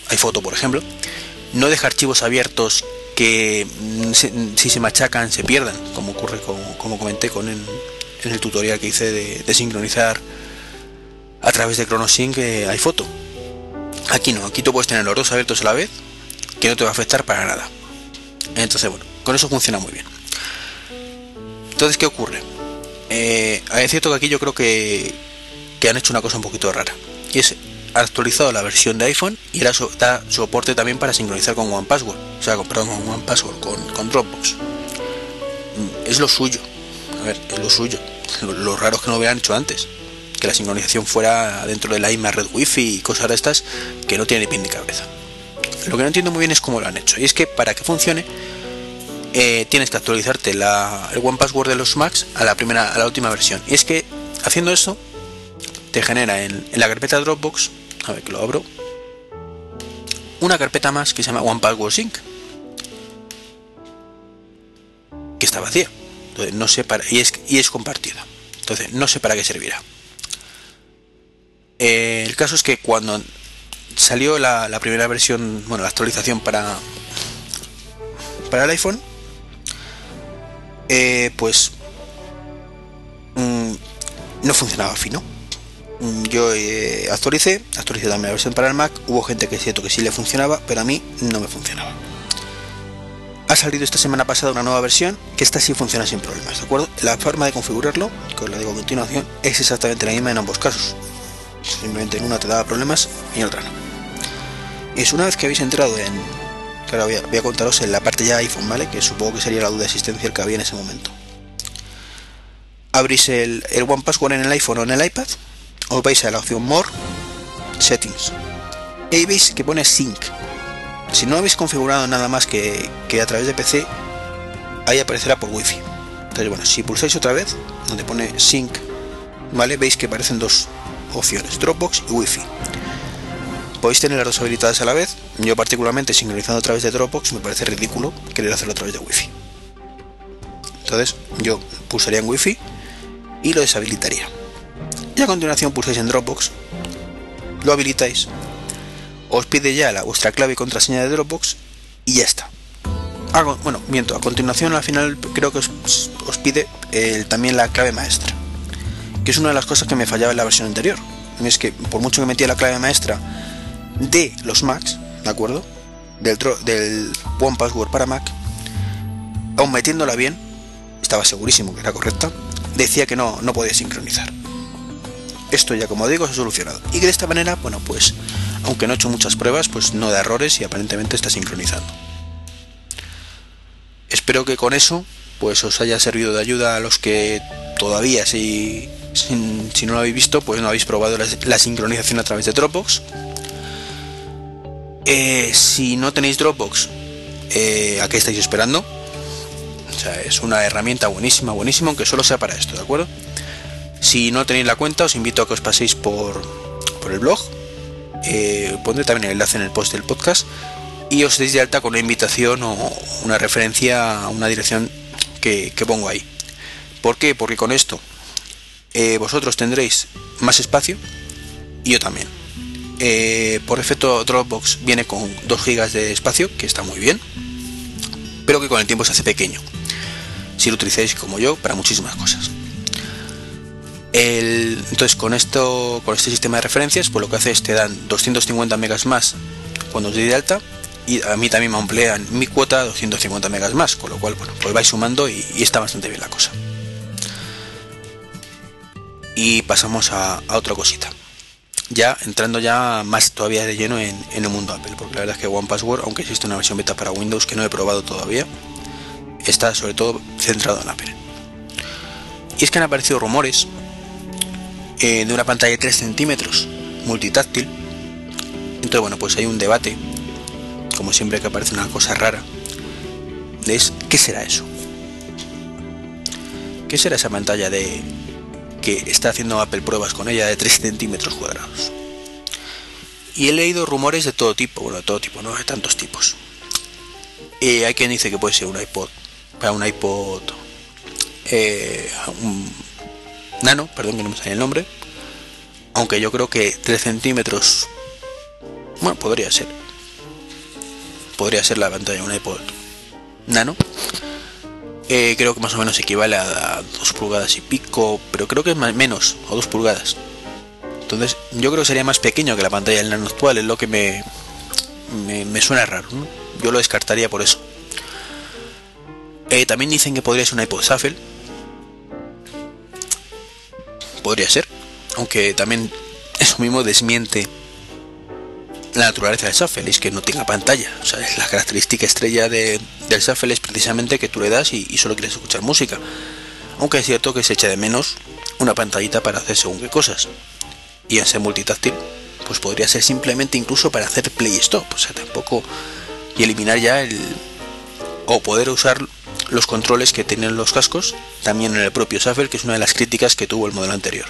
iPhoto por ejemplo, no deja archivos abiertos que mm, si se machacan se pierdan, como ocurre como, comenté con en el tutorial que hice de, sincronizar a través de ChronoSync eh, iPhoto. Aquí no, aquí tú puedes tener los dos abiertos a la vez, que no te va a afectar para nada. Entonces, bueno, con eso funciona muy bien. Entonces, ¿qué ocurre? Eh, es cierto que aquí yo creo que, que han hecho una cosa un poquito rara. Y es actualizado la versión de iPhone y ahora da soporte también para sincronizar con OnePassword. O sea, perdón, con OnePassword, con, con Dropbox. Mm, es lo suyo. A ver, es lo suyo. Lo, raro que no lo hubieran hecho antes. Que la sincronización fuera dentro de la misma red Wi-Fi y cosas de estas que no tiene ni pin ni cabeza. Lo que no entiendo muy bien es cómo lo han hecho. Y es que para que funcione, eh, tienes que actualizarte la, el One Password de los Macs a la primera, a la última versión. Y es que haciendo eso, te genera en, la carpeta Dropbox, a ver que lo abro, una carpeta más que se llama One Password Sync, que está vacía. Entonces no sé para y es y es compartida. Entonces no sé para qué servirá. Eh, el caso es que cuando salió la, primera versión, bueno, la actualización para, para el iPhone, eh, pues mm, no funcionaba fino. Mm, yo eh, actualicé, actualicé también la versión para el Mac, hubo gente que es cierto que sí le funcionaba, pero a mí no me funcionaba. Ha salido esta semana pasada una nueva versión que esta sí funciona sin problemas, ¿de acuerdo? La forma de configurarlo, que os lo digo a continuación, es exactamente la misma en ambos casos. Simplemente en una te daba problemas y en otra no. Es una vez que habéis entrado en que voy a, contaros en la parte ya iPhone vale que supongo que sería la duda existencial que había en ese momento. Abrís el, el One en el iPhone o en el iPad os vais a la opción More Settings. Y veis que pone Sync si no habéis configurado nada más que, que a través de PC ahí aparecerá por Wi-Fi entonces bueno si pulsáis otra vez donde pone Sync vale veis que aparecen dos opciones Dropbox y Wi-Fi podéis tener las dos habilitadas a la vez. Yo particularmente sincronizando a través de Dropbox me parece ridículo querer hacerlo a través de Wi-Fi. Entonces yo pulsaría en Wi-Fi y lo deshabilitaría. Y a continuación pulsáis en Dropbox, lo habilitáis, os pide ya la, vuestra clave y contraseña de Dropbox y ya está. bueno, miento, a continuación al final creo que os, pide también la clave maestra, que es una de las cosas que me fallaba en la versión anterior es que por mucho que metía la clave maestra de los Macs, ¿de acuerdo? Del, del One Password para Mac, aún metiéndola bien, estaba segurísimo que era correcta, decía que no, no podía sincronizar. Esto ya como digo se ha solucionado. Y que de esta manera, bueno, pues aunque no he hecho muchas pruebas, pues no da errores y aparentemente está sincronizando. Espero que con eso pues os haya servido de ayuda a los que todavía si, si, no lo habéis visto pues no habéis probado la, sincronización a través de Dropbox. Eh, si no tenéis Dropbox, eh, ¿a qué estáis esperando? O sea, es una herramienta buenísima, buenísima, aunque solo sea para esto, ¿de acuerdo? Si no tenéis la cuenta, os invito a que os paséis por, por el blog. Eh, pondré también el enlace en el post del podcast. Y os deis de alta con una invitación o una referencia a una dirección que, pongo ahí. ¿Por qué? Porque con esto eh, vosotros tendréis más espacio y yo también. Eh, por efecto Dropbox viene con 2 GB de espacio, que está muy bien, pero que con el tiempo se hace pequeño. Si lo utilizáis como yo para muchísimas cosas entonces con esto, con este sistema de referencias, pues lo que hace es te dan 250 megas más cuando os de alta y a mí también me emplean mi cuota 250 megas más, con lo cual bueno, pues vais sumando y, está bastante bien la cosa. Y pasamos a, otra cosita. Ya entrando ya más todavía de lleno en, en el mundo Apple, porque la verdad es que One Password, aunque existe una versión beta para Windows que no he probado todavía, está sobre todo centrado en Apple. Y es que han aparecido rumores eh, de una pantalla de 3 centímetros multitáctil. Entonces, bueno, pues hay un debate, como siempre que aparece una cosa rara, es ¿qué será eso? ¿Qué será esa pantalla de que está haciendo Apple pruebas con ella de 3 centímetros cuadrados? Y he leído rumores de todo tipo, bueno, de todo tipo, no de tantos tipos. Eh, hay quien dice que puede ser un iPod, para un iPod, eh, nano, perdón que no me sale el nombre, aunque yo creo que 3 centímetros, bueno, podría ser, podría ser la pantalla de un iPod nano. Eh, creo que más o menos equivale a 2 pulgadas y pico, pero creo que es más, menos, o 2 pulgadas. Entonces, yo creo que sería más pequeño que la pantalla del nano actual, es lo que me, me, suena raro. Yo lo descartaría por eso. Eh, también dicen que podría ser un iPod Shuffle, podría ser, aunque también eso mismo desmiente la naturaleza del shuffle, es que no tenga pantalla. O sea, la característica estrella de, del shuffle es precisamente que tú le das y, solo quieres escuchar música. Aunque es cierto que se echa de menos una pantallita para hacer según qué cosas. Y en ser multitáctil, pues podría ser simplemente incluso para hacer play stop. O sea, tampoco. Y eliminar ya el. O poder usar los controles que tienen los cascos, también en el propio Shuffle, que es una de las críticas que tuvo el modelo anterior.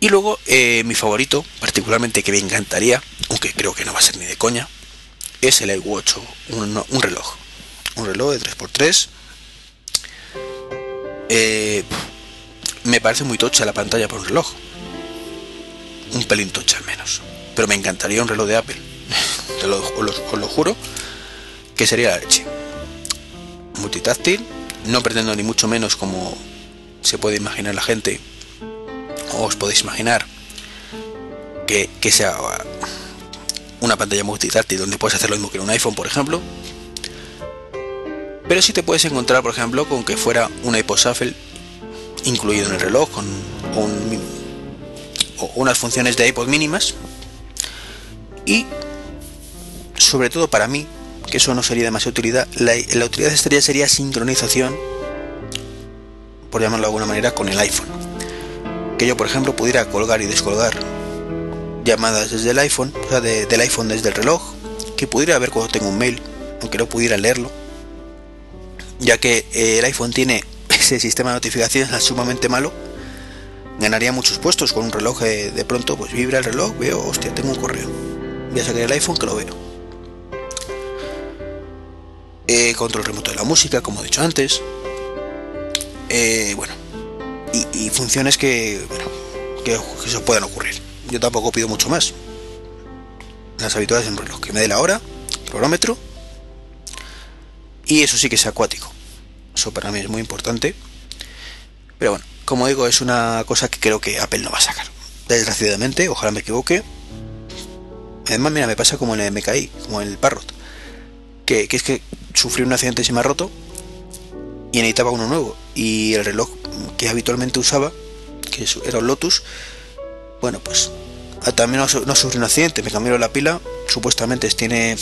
Y luego eh, mi favorito, particularmente que me encantaría, aunque creo que no va a ser ni de coña, es el iWatch, un, un reloj. Un reloj de 3x3. Eh, me parece muy tocha la pantalla por un reloj. Un pelín tocha al menos. Pero me encantaría un reloj de Apple. Te os lo juro que sería la leche. Multitáctil, no pretendo ni mucho menos como se puede imaginar la gente, o os podéis imaginar que, sea una pantalla multitáctil donde puedes hacer lo mismo que en un iPhone, por ejemplo. Pero si te puedes encontrar, por ejemplo, con que fuera un iPod Shuffle incluido en el reloj, con unas funciones de iPod mínimas. Y sobre todo para mí, que eso no sería demasiada utilidad. La, utilidad estrella sería sincronización, por llamarlo de alguna manera, con el iPhone. Que yo, por ejemplo, pudiera colgar y descolgar llamadas desde el iPhone, o sea, del iPhone desde el reloj, que pudiera ver cuando tengo un mail, aunque no pudiera leerlo, ya que eh, el iPhone tiene ese sistema de notificaciones sumamente malo, ganaría muchos puestos con un reloj de, de pronto, pues vibra el reloj, veo, hostia, tengo un correo, voy a el iPhone que lo veo eh, control remoto de la música, como he dicho antes, eh, bueno, y, funciones que, bueno, que, se puedan ocurrir. Yo tampoco pido mucho más. Las habituales en reloj, que me dé la hora, cronómetro, y eso sí que es acuático. Eso para mí es muy importante. Pero bueno, como digo, es una cosa que creo que Apple no va a sacar. Desgraciadamente, ojalá me equivoque. Además, mira, me pasa como en el MKI, como en el Parrot. Que, es que sufrí un accidente y se me ha roto y necesitaba uno nuevo. Y el reloj que habitualmente usaba, que era un Lotus, bueno, pues también no, no sufrí un accidente, me cambiaron la pila, supuestamente tiene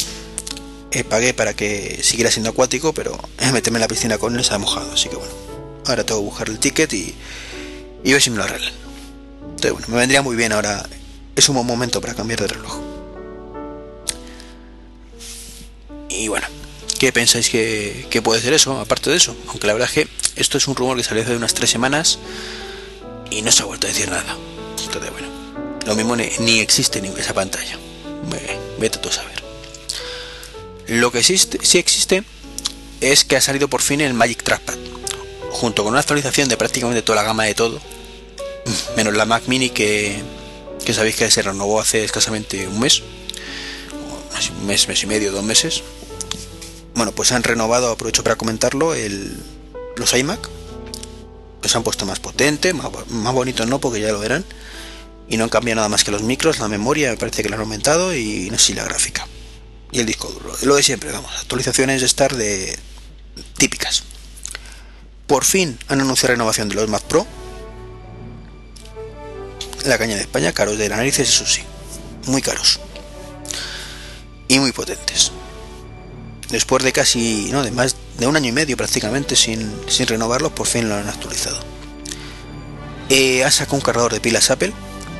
eh, pagué para que siguiera siendo acuático, pero meterme en la piscina con él se ha mojado, así que bueno, ahora tengo que buscar el ticket y, y ver si me lo arreglan. Entonces bueno, me vendría muy bien ahora, es un buen momento para cambiar de reloj. Y bueno, ¿qué pensáis que, puede ser eso, aparte de eso? Aunque la verdad es que esto es un rumor que salió hace unas tres semanas y no se ha vuelto a decir nada. Entonces bueno, lo mismo ni, existe ni esa pantalla. Vete tú a saber. Lo que sí, sí existe es que ha salido por fin el Magic Trackpad, junto con una actualización de prácticamente toda la gama de todo, menos la Mac Mini que, que sabéis que se renovó hace escasamente un mes, un mes, mes y medio, dos meses. Bueno, pues han renovado, aprovecho para comentarlo, el, los iMac. Los han puesto más potente, más, bonitos no, porque ya lo verán. Y no han cambiado nada más que los micros, la memoria me parece que la han aumentado y no sé si la gráfica y el disco duro. Lo de siempre, vamos, actualizaciones de estar de típicas. Por fin han anunciado renovación de los Mac Pro. La caña de España, caros de narices, eso sí, muy caros. Y muy potentes. Después de casi, no, de más de un año y medio prácticamente sin, sin renovarlos, por fin lo han actualizado. Eh, ha sacado un cargador de pilas Apple.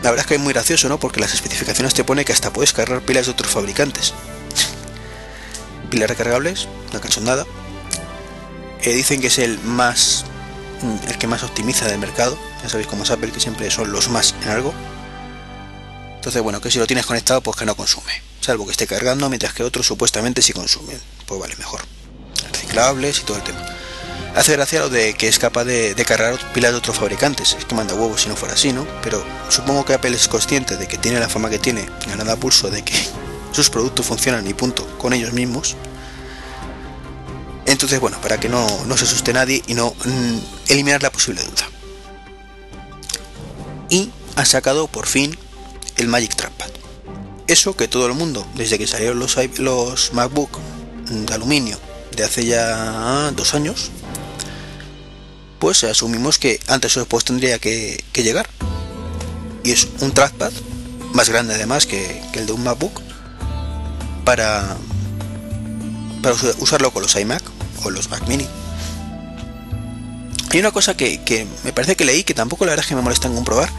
La verdad es que es muy gracioso, ¿no? Porque las especificaciones te pone que hasta puedes cargar pilas de otros fabricantes pilas recargables, una cachondada. Eh, dicen que es el más mm, el que más optimiza del mercado. Ya sabéis como es Apple que siempre son los más en algo. Entonces, bueno, que si lo tienes conectado, pues que no consume. Salvo que esté cargando, mientras que otros supuestamente sí consumen. Pues vale, mejor. Reciclables y todo el tema. Hace gracia lo de que es capaz de, cargar pilas de otros fabricantes. Es que manda huevos si no fuera así, ¿no? Pero supongo que Apple es consciente de que tiene la fama que tiene, ganada pulso de que sus productos funcionan y punto con ellos mismos. Entonces, bueno, para que no, se asuste nadie y no mm, eliminar la posible duda. Y ha sacado por fin el Magic Trackpad. Eso que todo el mundo, desde que salieron los, los MacBook de aluminio de hace ya dos años, pues asumimos que antes o después tendría que, llegar. Y es un trackpad más grande además que el de un MacBook para, para usarlo con los iMac o los Mac Mini. Hay una cosa que, me parece que leí que tampoco la verdad es que me molesta en comprobar.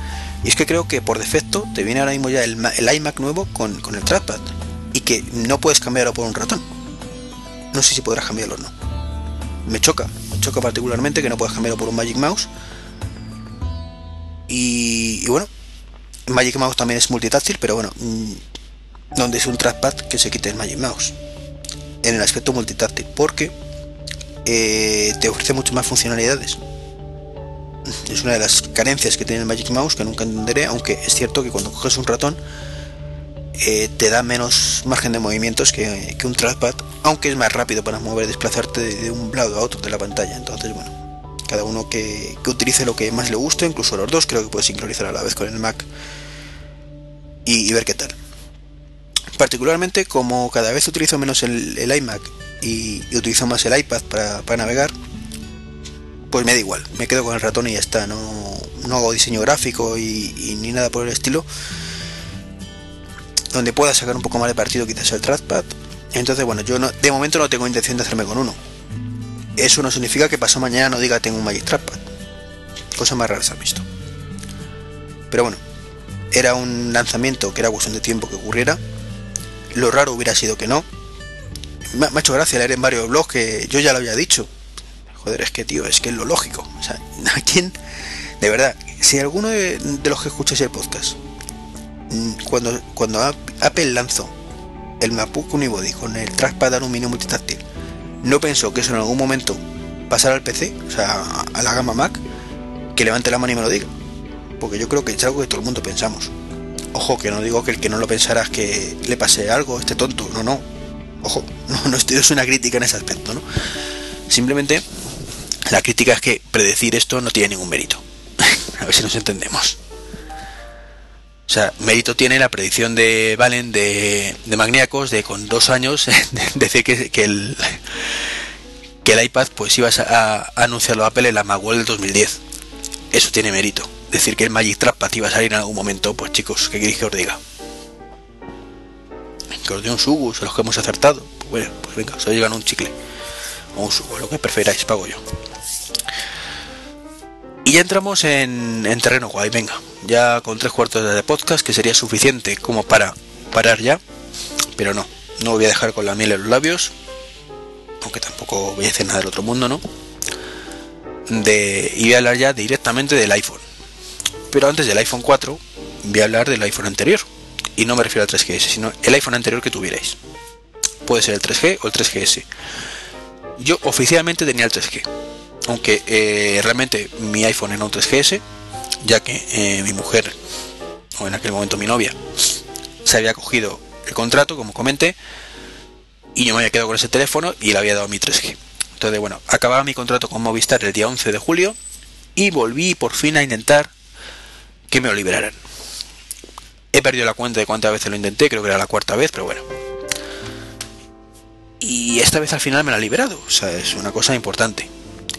Y es que creo que por defecto te viene ahora mismo ya el, iMac nuevo con, el trackpad. Y que no puedes cambiarlo por un ratón. No sé si podrás cambiarlo o no. Me choca, me choca particularmente que no puedas cambiarlo por un Magic Mouse. Y, bueno, Magic Mouse también es multitáctil, pero bueno, mm, donde es un trackpad que se quite el Magic Mouse en el aspecto multitáctil porque eh, te ofrece mucho más funcionalidades es una de las carencias que tiene el Magic Mouse que nunca entenderé aunque es cierto que cuando coges un ratón eh, te da menos margen de movimientos que, un trackpad aunque es más rápido para mover desplazarte de, un lado a otro de la pantalla. Entonces bueno cada uno que, utilice lo que más le guste incluso los dos creo que puede sincronizar a la vez con el Mac y ver qué tal. Particularmente como cada vez utilizo menos el, iMac y, utilizo más el iPad para, navegar, pues me da igual, me quedo con el ratón y ya está, no, hago diseño gráfico y, ni nada por el estilo. Donde pueda sacar un poco más de partido quizás el trackpad. Entonces bueno, yo no, de momento no tengo intención de hacerme con uno. Eso no significa que pasado mañana no diga tengo un Magic Trackpad. Cosa más rara se ha visto. Pero bueno, era un lanzamiento que era cuestión de tiempo que ocurriera lo raro hubiera sido que no. Me, ha hecho gracia leer en varios blogs que yo ya lo había dicho. Joder, es que tío, es que es lo lógico. O sea, ¿a quién? De verdad, si alguno de, los que escucháis el podcast, mm, cuando, cuando Apple lanzó el MacBook Unibody con el trackpad aluminio multitáctil, no pensó que eso en algún momento pasara al PC, o sea, a la gama Mac, que levante la mano y me lo diga. Porque yo creo que es algo que todo el mundo pensamos. Ojo, que no digo que el que no lo pensara es que le pase algo, este tonto, no, no. Ojo, no, no estoy, es una crítica en ese aspecto, ¿no? Simplemente la crítica es que predecir esto no tiene ningún mérito. a ver si nos entendemos. O sea, mérito tiene la predicción de Valen de, de Magníacos de con dos años decir que, que, el que el iPad pues iba a, a anunciarlo Apple en la Magwell del 2010. Eso tiene mérito. Decir que el Magic Trackpad iba a salir en algún momento, pues chicos, ¿qué queréis que os diga? Que os dé un sugus a los que hemos acertado. Pues bueno, pues venga, os llegan un chicle. O un sugo, lo que preferáis, pago yo. Y ya entramos en, en, terreno guay, venga. Ya con tres cuartos de podcast, que sería suficiente como para parar ya. Pero no, no voy a dejar con la miel en los labios. Aunque tampoco voy a hacer nada del otro mundo, ¿no? De, y voy a hablar ya directamente del iPhone. Pero antes del iPhone 4, voy a hablar del iPhone anterior. Y no me refiero al 3GS, sino el iPhone anterior que tuvierais. Puede ser el 3G o el 3GS. Yo oficialmente tenía el 3G aunque eh, realmente mi iPhone era un 3GS, ya que eh, mi mujer, o en aquel momento mi novia, se había cogido el contrato, como comenté, y yo me había quedado con ese teléfono y le había dado mi 3G. Entonces, bueno, acababa mi contrato con Movistar el día 11 de julio y volví por fin a intentar que me lo liberaran. He perdido la cuenta de cuántas veces lo intenté, creo que era la cuarta vez, pero bueno. Y esta vez al final me la ha liberado, o sea, es una cosa importante.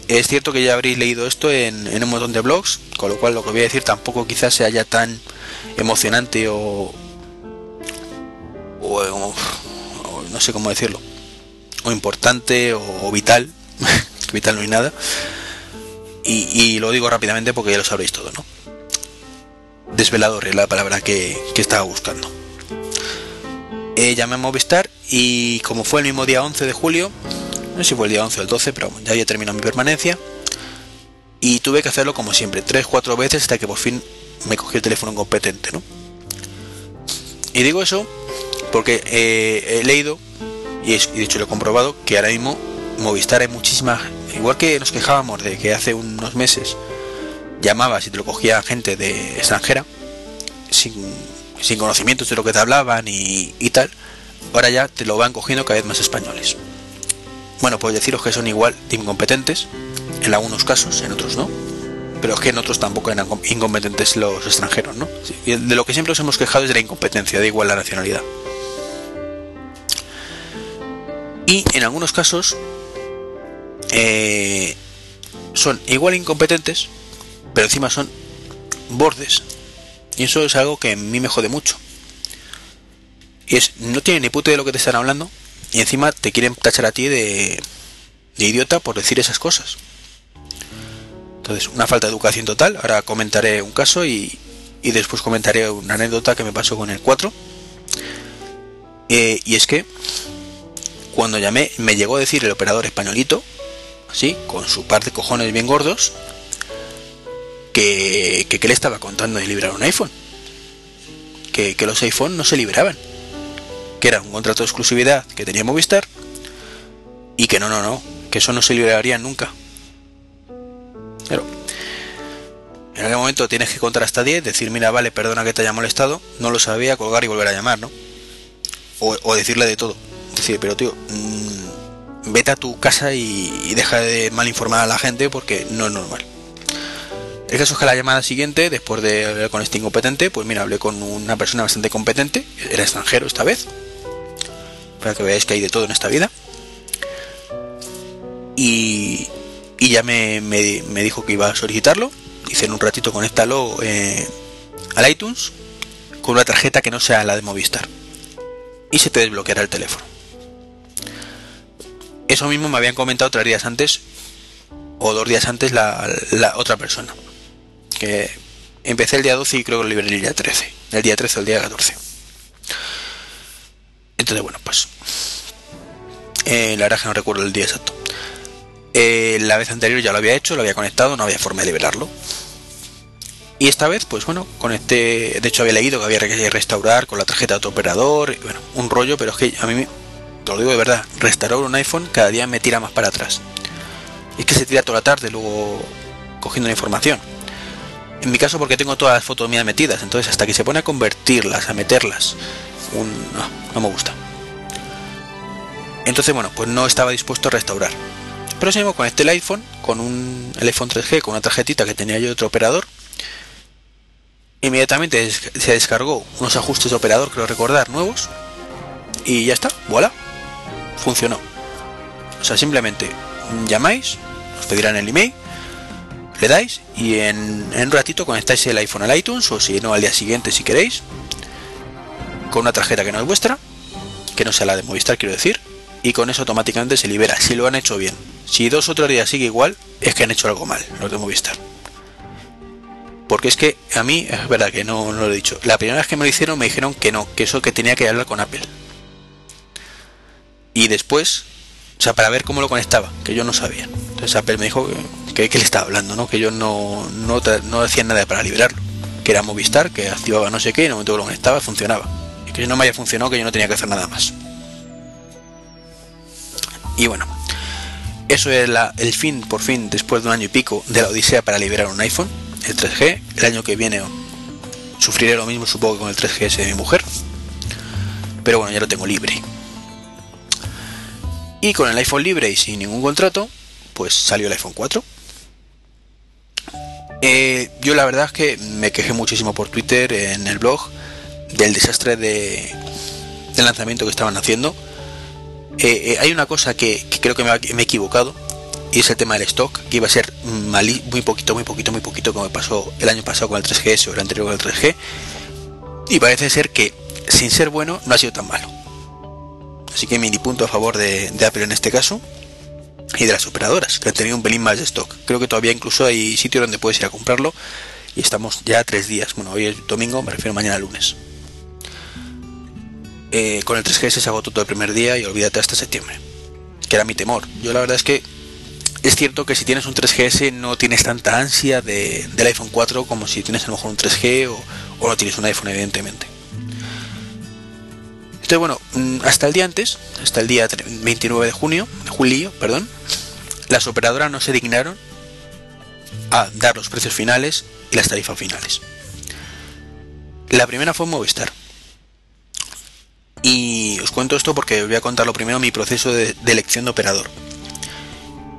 Es cierto que ya habréis leído esto en, un montón de blogs, con lo cual lo que voy a decir tampoco quizás sea ya tan emocionante o, o, no sé cómo decirlo, o importante o, vital, vital no hay nada. Y, lo digo rápidamente porque ya lo sabréis todo, ¿no? Desvelador es la palabra que, estaba buscando. Eh, llamé a Movistar y como fue el mismo día 11 de julio, no sé si fue el día 11 o el 12, pero ya había terminado mi permanencia. Y tuve que hacerlo como siempre, 3-4 veces hasta que por fin me cogí el teléfono incompetente, ¿no? Y digo eso porque eh, he leído, y, de hecho lo he comprobado, que ahora mismo Movistar hay muchísimas... Igual que nos quejábamos de que hace unos meses llamabas y te lo cogía gente de extranjera, sin, sin conocimientos de lo que te hablaban y, y tal, ahora ya te lo van cogiendo cada vez más españoles. Bueno, puedo deciros que son igual de incompetentes, en algunos casos, en otros no. Pero es que en otros tampoco eran incompetentes los extranjeros, ¿no? de lo que siempre os hemos quejado es de la incompetencia, da igual la nacionalidad. Y en algunos casos eh, son igual incompetentes, pero encima son bordes. Y eso es algo que a mí me jode mucho. Y es, no tienen ni puta de lo que te están hablando, y encima te quieren tachar a ti de, idiota por decir esas cosas. Entonces, una falta de educación total. Ahora comentaré un caso y, después comentaré una anécdota que me pasó con el 4. Eh, y es que cuando llamé me llegó a decir el operador españolito, así, con su par de cojones bien gordos, que, que, le estaba contando de liberar un iPhone. Que, que los iPhone no se liberaban que era un contrato de exclusividad que tenía Movistar y que no, no, no, que eso no se liberaría nunca. Pero en aquel momento tienes que contar hasta 10, decir, mira, vale, perdona que te haya molestado, no lo sabía, colgar y volver a llamar, ¿no? O, decirle de todo. Decir, pero tío, mmm, vete a tu casa y, deja de mal informar a la gente porque no es normal. El caso es que la llamada siguiente, después de hablar con este incompetente, pues mira, hablé con una persona bastante competente, era extranjero esta vez, para que veáis que hay de todo en esta vida. Y, y ya me, me, dijo que iba a solicitarlo. Dice en un ratito conéctalo eh, al iTunes con una tarjeta que no sea la de Movistar. Y se te desbloqueará el teléfono. Eso mismo me habían comentado tres días antes o dos días antes la, la otra persona. Que empecé el día 12 y creo que lo liberé el día 13. El día 13 o el día 14. Entonces, bueno, pues. Eh, la verdad que no recuerdo el día exacto. Eh, la vez anterior ya lo había hecho, lo había conectado, no había forma de liberarlo. Y esta vez, pues bueno, conecté. De hecho, había leído que había que restaurar con la tarjeta de otro operador. Bueno, un rollo, pero es que a mí, te lo digo de verdad, restaurar un iPhone cada día me tira más para atrás. es que se tira toda la tarde luego cogiendo la información. En mi caso, porque tengo todas las fotos mías metidas, entonces hasta que se pone a convertirlas, a meterlas, no, me gusta. Entonces, bueno, pues no estaba dispuesto a restaurar. Pero con este el iPhone, con un iPhone 3G, con una tarjetita que tenía yo de otro operador, Inmediatamente se descargó unos ajustes de operador, creo recordar, nuevos. Y ya está, voilà. Funcionó. O sea, simplemente llamáis, os pedirán el email, le dais y en, en un ratito conectáis el iPhone al iTunes o si no al día siguiente si queréis. Con una tarjeta que no es vuestra, que no sea la de Movistar quiero decir. Y con eso automáticamente se libera, si lo han hecho bien. Si dos o tres días sigue igual, es que han hecho algo mal, los de Movistar. Porque es que a mí, es verdad que no, lo he dicho. La primera vez que me lo hicieron me dijeron que no, que eso que tenía que hablar con Apple. Y después, o sea, para ver cómo lo conectaba, que yo no sabía. Entonces Apple me dijo que, que, le estaba hablando, ¿no? Que yo no, no, no hacía nada para liberarlo. Que era Movistar, que activaba no sé qué, y en el momento que lo conectaba funcionaba. Que no me haya funcionado, que yo no tenía que hacer nada más. Y bueno, eso es el fin, por fin, después de un año y pico, de la odisea para liberar un iPhone, el 3G. El año que viene sufriré lo mismo, supongo, con el 3GS de mi mujer. Pero bueno, ya lo tengo libre. Y con el iPhone libre y sin ningún contrato, pues salió el iPhone 4. Eh, yo la verdad es que me quejé muchísimo por Twitter, en el blog, del desastre de, del lanzamiento que estaban haciendo eh, eh, hay una cosa que, creo que me, he equivocado y es el tema del stock, que iba a ser muy poquito, muy poquito, muy poquito, como pasó el año pasado con el 3GS o el anterior con el 3G. Y parece ser que, sin ser bueno, no ha sido tan malo. Así que mini punto a favor de, Apple en este caso. Y de las operadoras, que han tenido un pelín más de stock. Creo que todavía incluso hay sitios donde puedes ir a comprarlo. Y estamos ya tres días. Bueno, hoy es domingo, me refiero mañana lunes. Eh, con el 3GS se agotó todo el primer día y olvídate hasta septiembre. Que era mi temor. Yo la verdad es que es cierto que si tienes un 3GS no tienes tanta ansia de, del iPhone 4 como si tienes a lo mejor un 3G o, no tienes un iPhone evidentemente. Entonces bueno, mm, hasta el día antes, hasta el día 29 de junio, julio, perdón, las operadoras no se dignaron a dar los precios finales y las tarifas finales. La primera fue Movistar y os cuento esto porque voy a contar lo primero mi proceso de, elección de operador.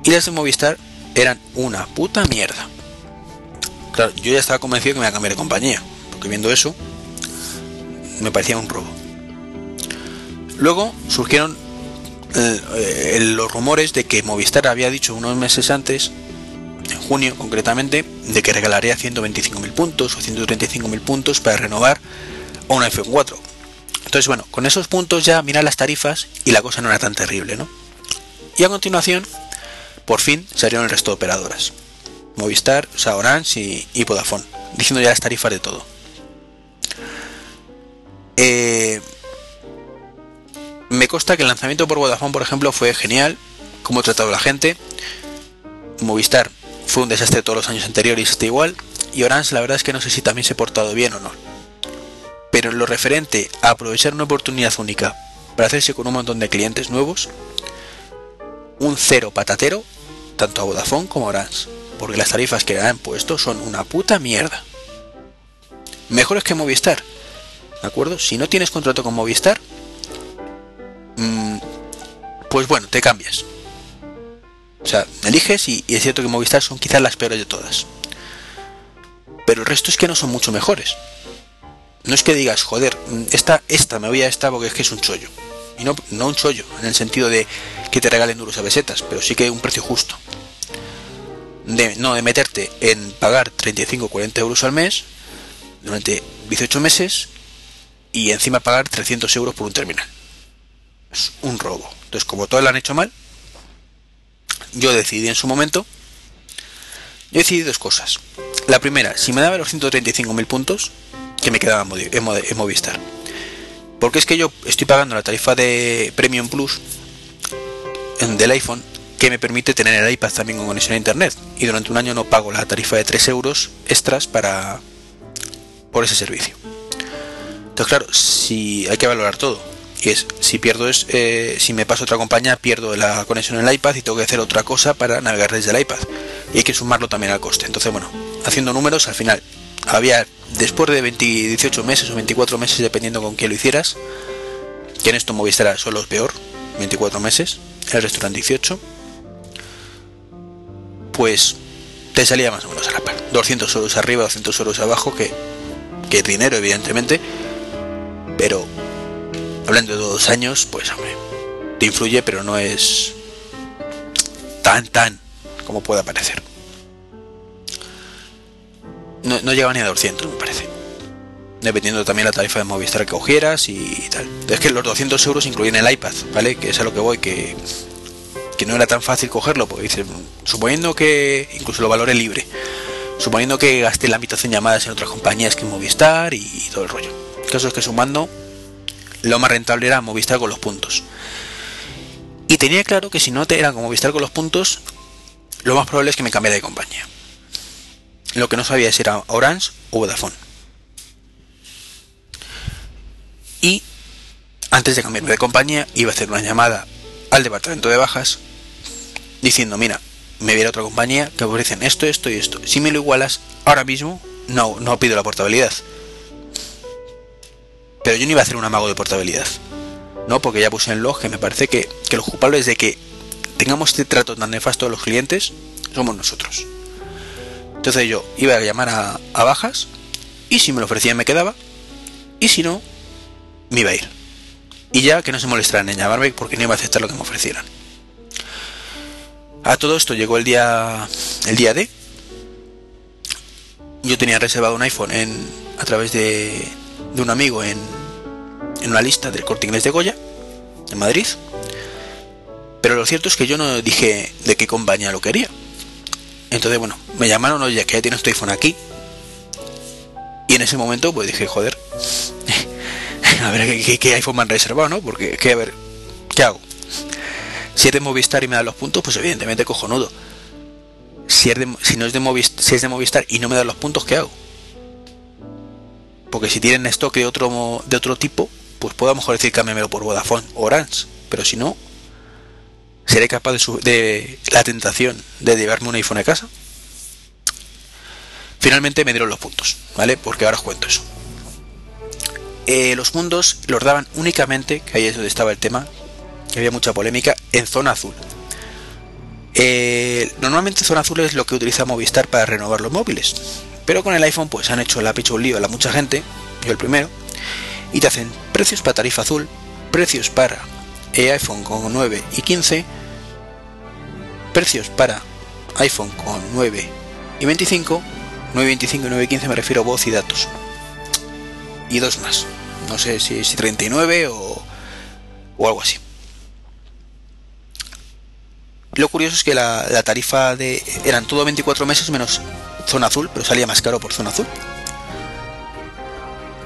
Y las de Movistar eran una puta mierda. Claro, yo ya estaba convencido que me iba a cambiar de compañía, porque viendo eso me parecía un robo. Luego surgieron eh, los rumores de que Movistar había dicho unos meses antes, en junio concretamente, de que regalaría 125.000 puntos o 135.000 puntos para renovar a un iPhone 4 entonces, bueno, con esos puntos ya mirar las tarifas y la cosa no era tan terrible, ¿no? Y a continuación, por fin salieron el resto de operadoras. Movistar, o sea, Orange y, Vodafone, diciendo ya las tarifas de todo. Eh, me consta que el lanzamiento por Vodafone, por ejemplo, fue genial, como tratado la gente. Movistar fue un desastre todos los años anteriores está igual. Y Orange, la verdad es que no sé si también se ha portado bien o no lo referente a aprovechar una oportunidad única para hacerse con un montón de clientes nuevos, un cero patatero, tanto a Vodafone como a Orange, porque las tarifas que le han puesto son una puta mierda. Mejores que Movistar, ¿de acuerdo? Si no tienes contrato con Movistar, mm, pues bueno, te cambias. O sea, eliges y es cierto que Movistar son quizás las peores de todas. Pero el resto es que no son mucho mejores no es que digas, joder, esta, esta, me voy a esta porque es que es un chollo. Y no, no un chollo, en el sentido de que te regalen duros a besetas, pero sí que un precio justo. De, no de meterte en pagar 35 o 40 euros al mes durante 18 meses y encima pagar 300 euros por un terminal. Es un robo. Entonces, como todos lo han hecho mal, yo decidí en su momento, yo decidí dos cosas. La primera, si me daba los 135.000 puntos, que me quedaba en Movistar. Porque es que yo estoy pagando la tarifa de Premium Plus del iPhone que me permite tener el iPad también con conexión a internet. Y durante un año no pago la tarifa de 3 euros extras para por ese servicio. Entonces, claro, si hay que valorar todo. Y es, si pierdo es, eh, si me paso otra compañía, pierdo la conexión en el iPad y tengo que hacer otra cosa para navegar desde el iPad. Y hay que sumarlo también al coste. Entonces, bueno, haciendo números, al final había después de 18 meses o 24 meses, dependiendo con quién lo hicieras, que en esto Movistar solo es peor, 24 meses, el resto 18, pues te salía más o menos a la par. 200 euros arriba, 200 euros abajo, que que es dinero, evidentemente, pero hablando de dos años, pues hombre, te influye, pero no es tan, tan como pueda parecer. No, no llegaba ni a 200, me parece. Dependiendo también la tarifa de Movistar que cogieras y tal. Es que los 200 euros incluyen el iPad, ¿vale? Que es a lo que voy, que, que no era tan fácil cogerlo, porque dice, suponiendo que incluso lo valore libre, suponiendo que gasté la mitad en llamadas en otras compañías que Movistar y, todo el rollo. El caso es que sumando, lo más rentable era Movistar con los puntos. Y tenía claro que si no te era como Movistar con los puntos, lo más probable es que me cambiara de compañía. Lo que no sabía si era Orange o Vodafone. Y antes de cambiarme de compañía, iba a hacer una llamada al departamento de bajas diciendo, mira, me viene otra compañía que ofrecen esto, esto y esto. Si me lo igualas, ahora mismo no, no pido la portabilidad. Pero yo no iba a hacer un amago de portabilidad. No, porque ya puse en log que me parece que, que los culpables de que tengamos este trato tan nefasto a los clientes somos nosotros. Entonces yo iba a llamar a, a bajas y si me lo ofrecían me quedaba y si no, me iba a ir. Y ya que no se molestaran en llamarme porque no iba a aceptar lo que me ofrecieran. A todo esto llegó el día el día D. Yo tenía reservado un iPhone en, a través de, de un amigo en, en una lista del corte inglés de Goya, en Madrid. Pero lo cierto es que yo no dije de qué compañía lo quería. Entonces, bueno, me llamaron, oye, que ya tienes tu iPhone aquí. Y en ese momento, pues dije, joder, a ver ¿qué, iPhone me han reservado, ¿no? Porque, que, a ver, ¿qué hago? Si es de Movistar y me da los puntos, pues evidentemente cojonudo. Si, es de, si no es de Movistar, si es de Movistar y no me da los puntos, ¿qué hago? Porque si tienen stock de otro, de otro tipo, pues puedo a lo mejor decir cámbiamelo por Vodafone o Orange. Pero si no, ¿seré capaz de, de la tentación de llevarme un iPhone a casa? Finalmente me dieron los puntos, ¿vale? Porque ahora os cuento eso. Eh, los mundos los daban únicamente, que ahí es donde estaba el tema, que había mucha polémica, en zona azul. Eh, normalmente zona azul es lo que utiliza Movistar para renovar los móviles, pero con el iPhone pues han hecho la picho un lío a la mucha gente, yo el primero, y te hacen precios para tarifa azul, precios para iPhone con 9 y 15, precios para iPhone con 9 y 25, 925 y 915 me refiero a voz y datos. Y dos más. No sé si, si 39 o, o algo así. Lo curioso es que la, la, tarifa de eran todo 24 meses menos zona azul, pero salía más caro por zona azul.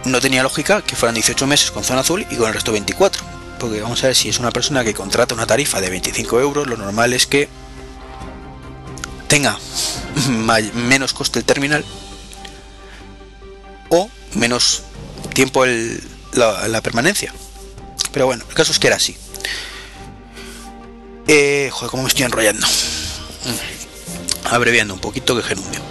No tenía lógica que fueran 18 meses con zona azul y con el resto 24. Porque vamos a ver si es una persona que contrata una tarifa de 25 euros, lo normal es que tenga menos coste el terminal o menos tiempo el, la, permanencia. Pero bueno, el caso es que era así. Eh, joder, cómo me estoy enrollando. Abreviando un poquito que gerundio.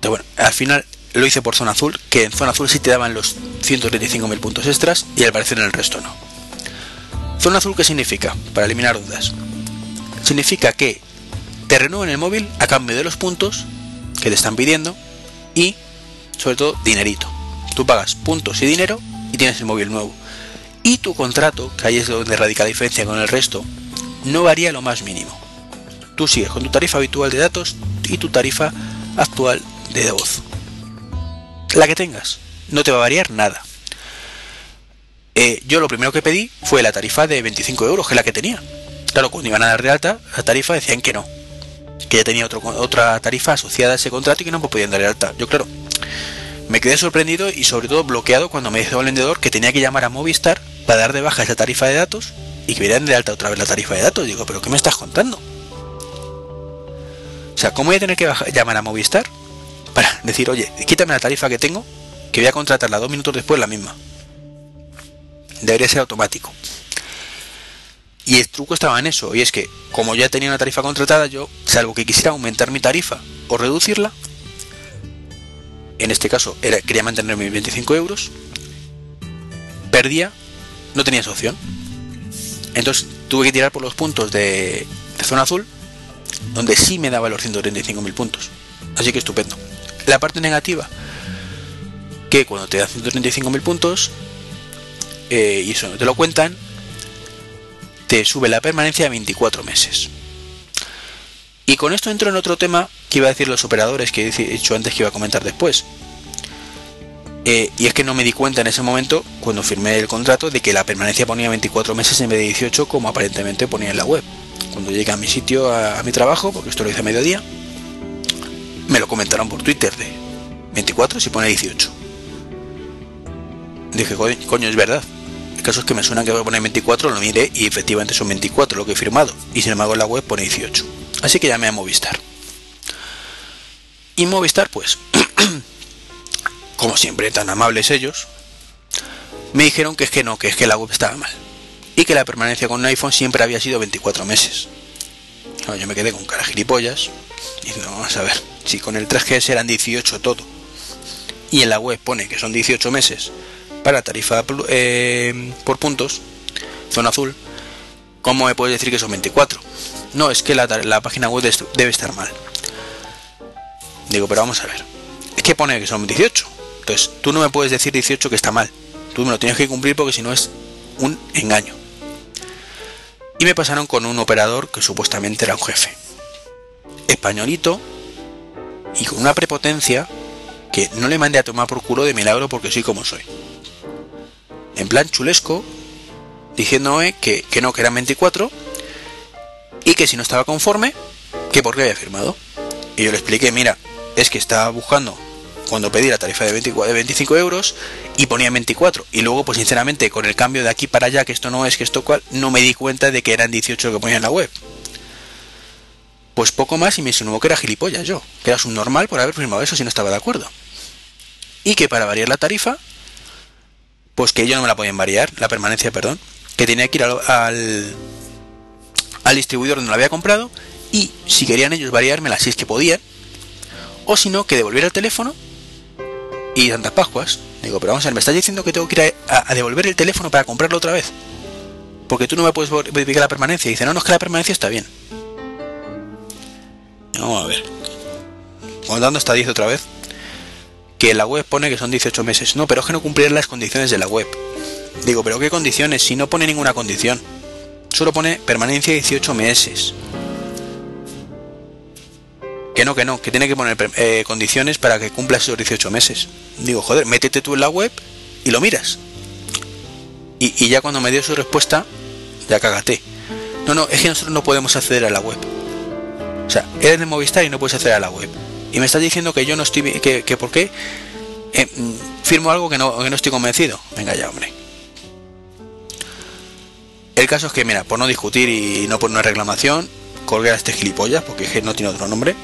Pero bueno, al final lo hice por zona azul, que en zona azul sí te daban los 135.000 puntos extras y al parecer en el resto no. Zona azul, ¿qué significa? Para eliminar dudas. Significa que te renuevan el móvil a cambio de los puntos que te están pidiendo y, sobre todo, dinerito. Tú pagas puntos y dinero y tienes el móvil nuevo. Y tu contrato, que ahí es donde radica la diferencia con el resto, no varía lo más mínimo. Tú sigues con tu tarifa habitual de datos y tu tarifa actual de voz. La que tengas, no te va a variar nada. Eh, yo lo primero que pedí fue la tarifa de 25 euros, que es la que tenía. Claro, cuando iban a dar de alta, la tarifa decían que no. Que ya tenía otro, otra tarifa asociada a ese contrato y que no me podían dar de alta. Yo, claro, me quedé sorprendido y sobre todo bloqueado cuando me dijo el vendedor que tenía que llamar a Movistar para dar de baja esa tarifa de datos y que me dieran de alta otra vez la tarifa de datos. Digo, pero ¿qué me estás contando? O sea, ¿cómo voy a tener que llamar a Movistar para decir, oye, quítame la tarifa que tengo, que voy a contratarla dos minutos después la misma? Debería ser automático. Y el truco estaba en eso, y es que como ya tenía una tarifa contratada, yo, salvo que quisiera aumentar mi tarifa o reducirla, en este caso quería mantener mis 25 euros, perdía, no tenía esa opción. Entonces tuve que tirar por los puntos de, de zona azul, donde sí me daba los 135.000 puntos. Así que estupendo. La parte negativa, que cuando te dan 135.000 puntos, eh, y eso no te lo cuentan, te sube la permanencia a 24 meses. Y con esto entro en otro tema que iba a decir los operadores que he dicho antes que iba a comentar después. Eh, y es que no me di cuenta en ese momento, cuando firmé el contrato, de que la permanencia ponía 24 meses en vez de 18, como aparentemente ponía en la web. Cuando llegué a mi sitio, a, mi trabajo, porque esto lo hice a mediodía, me lo comentaron por Twitter de 24 si pone 18. Dije, coño, es verdad. El caso es que me suena que voy a poner 24, lo miré y efectivamente son 24 lo que he firmado. Y sin embargo en la web pone 18. Así que llamé a Movistar. Y Movistar, pues, como siempre, tan amables ellos, me dijeron que es que no, que es que la web estaba mal. Y que la permanencia con un iPhone siempre había sido 24 meses. yo me quedé con cara gilipollas. Y no, vamos a ver, si con el 3GS eran 18 todo. Y en la web pone que son 18 meses para tarifa eh, por puntos, zona azul, ¿cómo me puedes decir que son 24? No, es que la, página web debe estar mal. Digo, pero vamos a ver. Es que pone que son 18. Entonces, tú no me puedes decir 18 que está mal. Tú me lo tienes que cumplir porque si no es un engaño. Y me pasaron con un operador que supuestamente era un jefe. Españolito y con una prepotencia que no le mandé a tomar por culo de milagro porque soy como soy. En plan chulesco, diciéndome que, que no, que eran 24 y que si no estaba conforme, que por qué había firmado. Y yo le expliqué, mira, es que estaba buscando cuando pedí la tarifa de, 25 euros y ponía 24. Y luego, pues sinceramente, con el cambio de aquí para allá, que esto no es, que esto cual, no me di cuenta de que eran 18 que ponía en la web. Pues poco más y me insinuó que era gilipollas yo, que era un normal por haber firmado eso si no estaba de acuerdo. Y que para variar la tarifa, pues que ellos no me la podían variar, la permanencia, perdón, que tenía que ir al al distribuidor donde lo había comprado y si querían ellos variármela si es que podían, o si no, que devolviera el teléfono y tantas Pascuas. Digo, pero vamos a ver, me estás diciendo que tengo que ir a, devolver el teléfono para comprarlo otra vez. Porque tú no me puedes verificar la permanencia. Y dice, no, no, es que la permanencia está bien. Vamos a ver. Contando hasta 10 otra vez. Que la web pone que son 18 meses. No, pero es que no cumplir las condiciones de la web. Digo, pero ¿qué condiciones? Si no pone ninguna condición solo pone permanencia 18 meses. Que no, que no, que tiene que poner eh, condiciones para que cumpla esos 18 meses. Digo, joder, métete tú en la web y lo miras. Y, ya cuando me dio su respuesta, ya cagate. No, no, es que nosotros no podemos acceder a la web. O sea, eres de Movistar y no puedes acceder a la web. Y me estás diciendo que yo no estoy... que, que por qué eh, mm, firmo algo que no, que no estoy convencido. Venga ya, hombre. El caso es que, mira, por no discutir y no por una reclamación, colgué a este gilipollas, porque que no tiene otro nombre.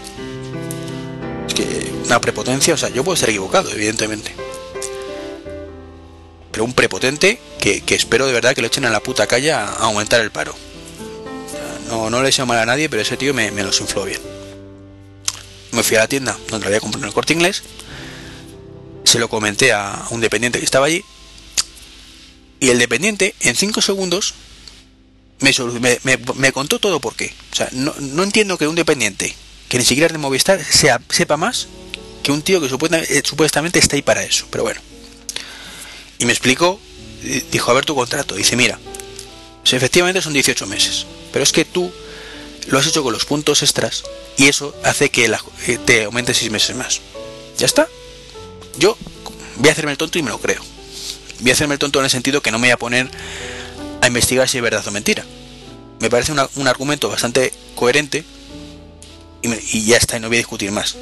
Es que una prepotencia, o sea, yo puedo estar equivocado, evidentemente. Pero un prepotente que, espero de verdad que lo echen a la puta calle a, aumentar el paro. No, no le deseo mal a nadie, pero ese tío me, me los infló bien. Me fui a la tienda donde había comprado el corte inglés. Se lo comenté a un dependiente que estaba allí. Y el dependiente, en 5 segundos, me, me, contó todo por qué. O sea, no, entiendo que un dependiente, que ni siquiera es de Movistar, sepa más que un tío que eh, supuestamente, está ahí para eso. Pero bueno. Y me explicó, dijo, a ver tu contrato. Dice, mira, efectivamente son 18 meses, pero es que tú lo has hecho con los puntos extras y eso hace que eh, te aumente 6 meses más. Ya está. Yo voy a hacerme el tonto y me lo creo. Voy a hacerme el tonto en el sentido que no me voy a poner a investigar si es verdad o mentira. Me parece un argumento bastante coherente y, ya está, y no voy a discutir más.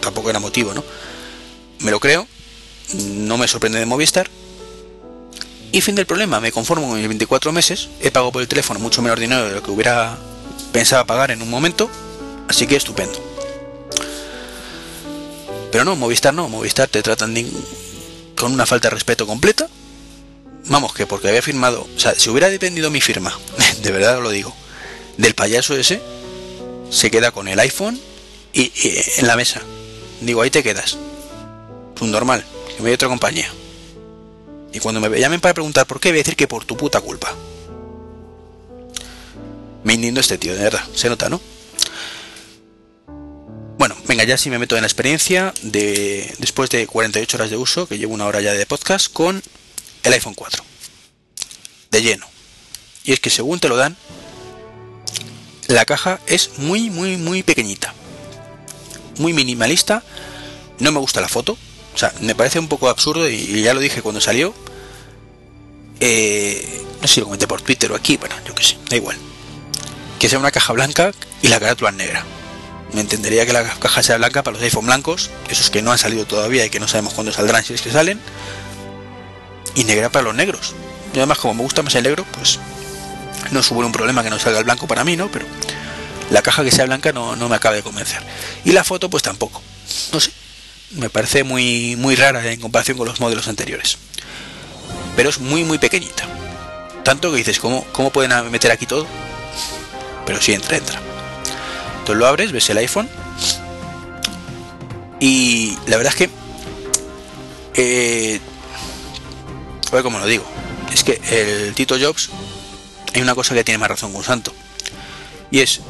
Tampoco era motivo, ¿no? Me lo creo, no me sorprende de Movistar. Y fin del problema, me conformo con mis 24 meses, he pagado por el teléfono mucho menos dinero de lo que hubiera pensado pagar en un momento, así que estupendo. Pero no, Movistar no, Movistar te tratan con una falta de respeto completa vamos, que porque había firmado, o sea, si hubiera dependido mi firma, de verdad lo digo, del payaso ese, se queda con el iPhone y, en la mesa. Digo, ahí te quedas. Un normal, que me dio otra compañía. Y cuando me llamen para preguntar por qué, voy a decir que por tu puta culpa. Me indigno este tío, de verdad. Se nota, ¿no? Bueno, venga ya sí me meto en la experiencia de después de 48 horas de uso, que llevo una hora ya de podcast, con el iPhone 4. De lleno. Y es que según te lo dan, la caja es muy, muy, muy pequeñita. Muy minimalista. No me gusta la foto. O sea, me parece un poco absurdo y ya lo dije cuando salió. Eh, no sé si lo comenté por Twitter o aquí, bueno, yo que sé, da igual. Que sea una caja blanca y la carátula negra. Me entendería que la caja sea blanca para los iPhone blancos, esos que no han salido todavía y que no sabemos cuándo saldrán si es que salen. Y negra para los negros. Y además, como me gusta más el negro, pues no supone un problema que no salga el blanco para mí, ¿no? Pero la caja que sea blanca no, me acaba de convencer. Y la foto, pues tampoco. No sé. Me parece muy, muy rara en comparación con los modelos anteriores. Pero es muy, muy pequeñita. Tanto que dices, ¿cómo, cómo pueden meter aquí todo? Pero sí entra, entra. Entonces lo abres, ves el iPhone. Y la verdad es que. Eh, a ver cómo lo digo. Es que el Tito Jobs hay una cosa que tiene más razón con Santo. Y es,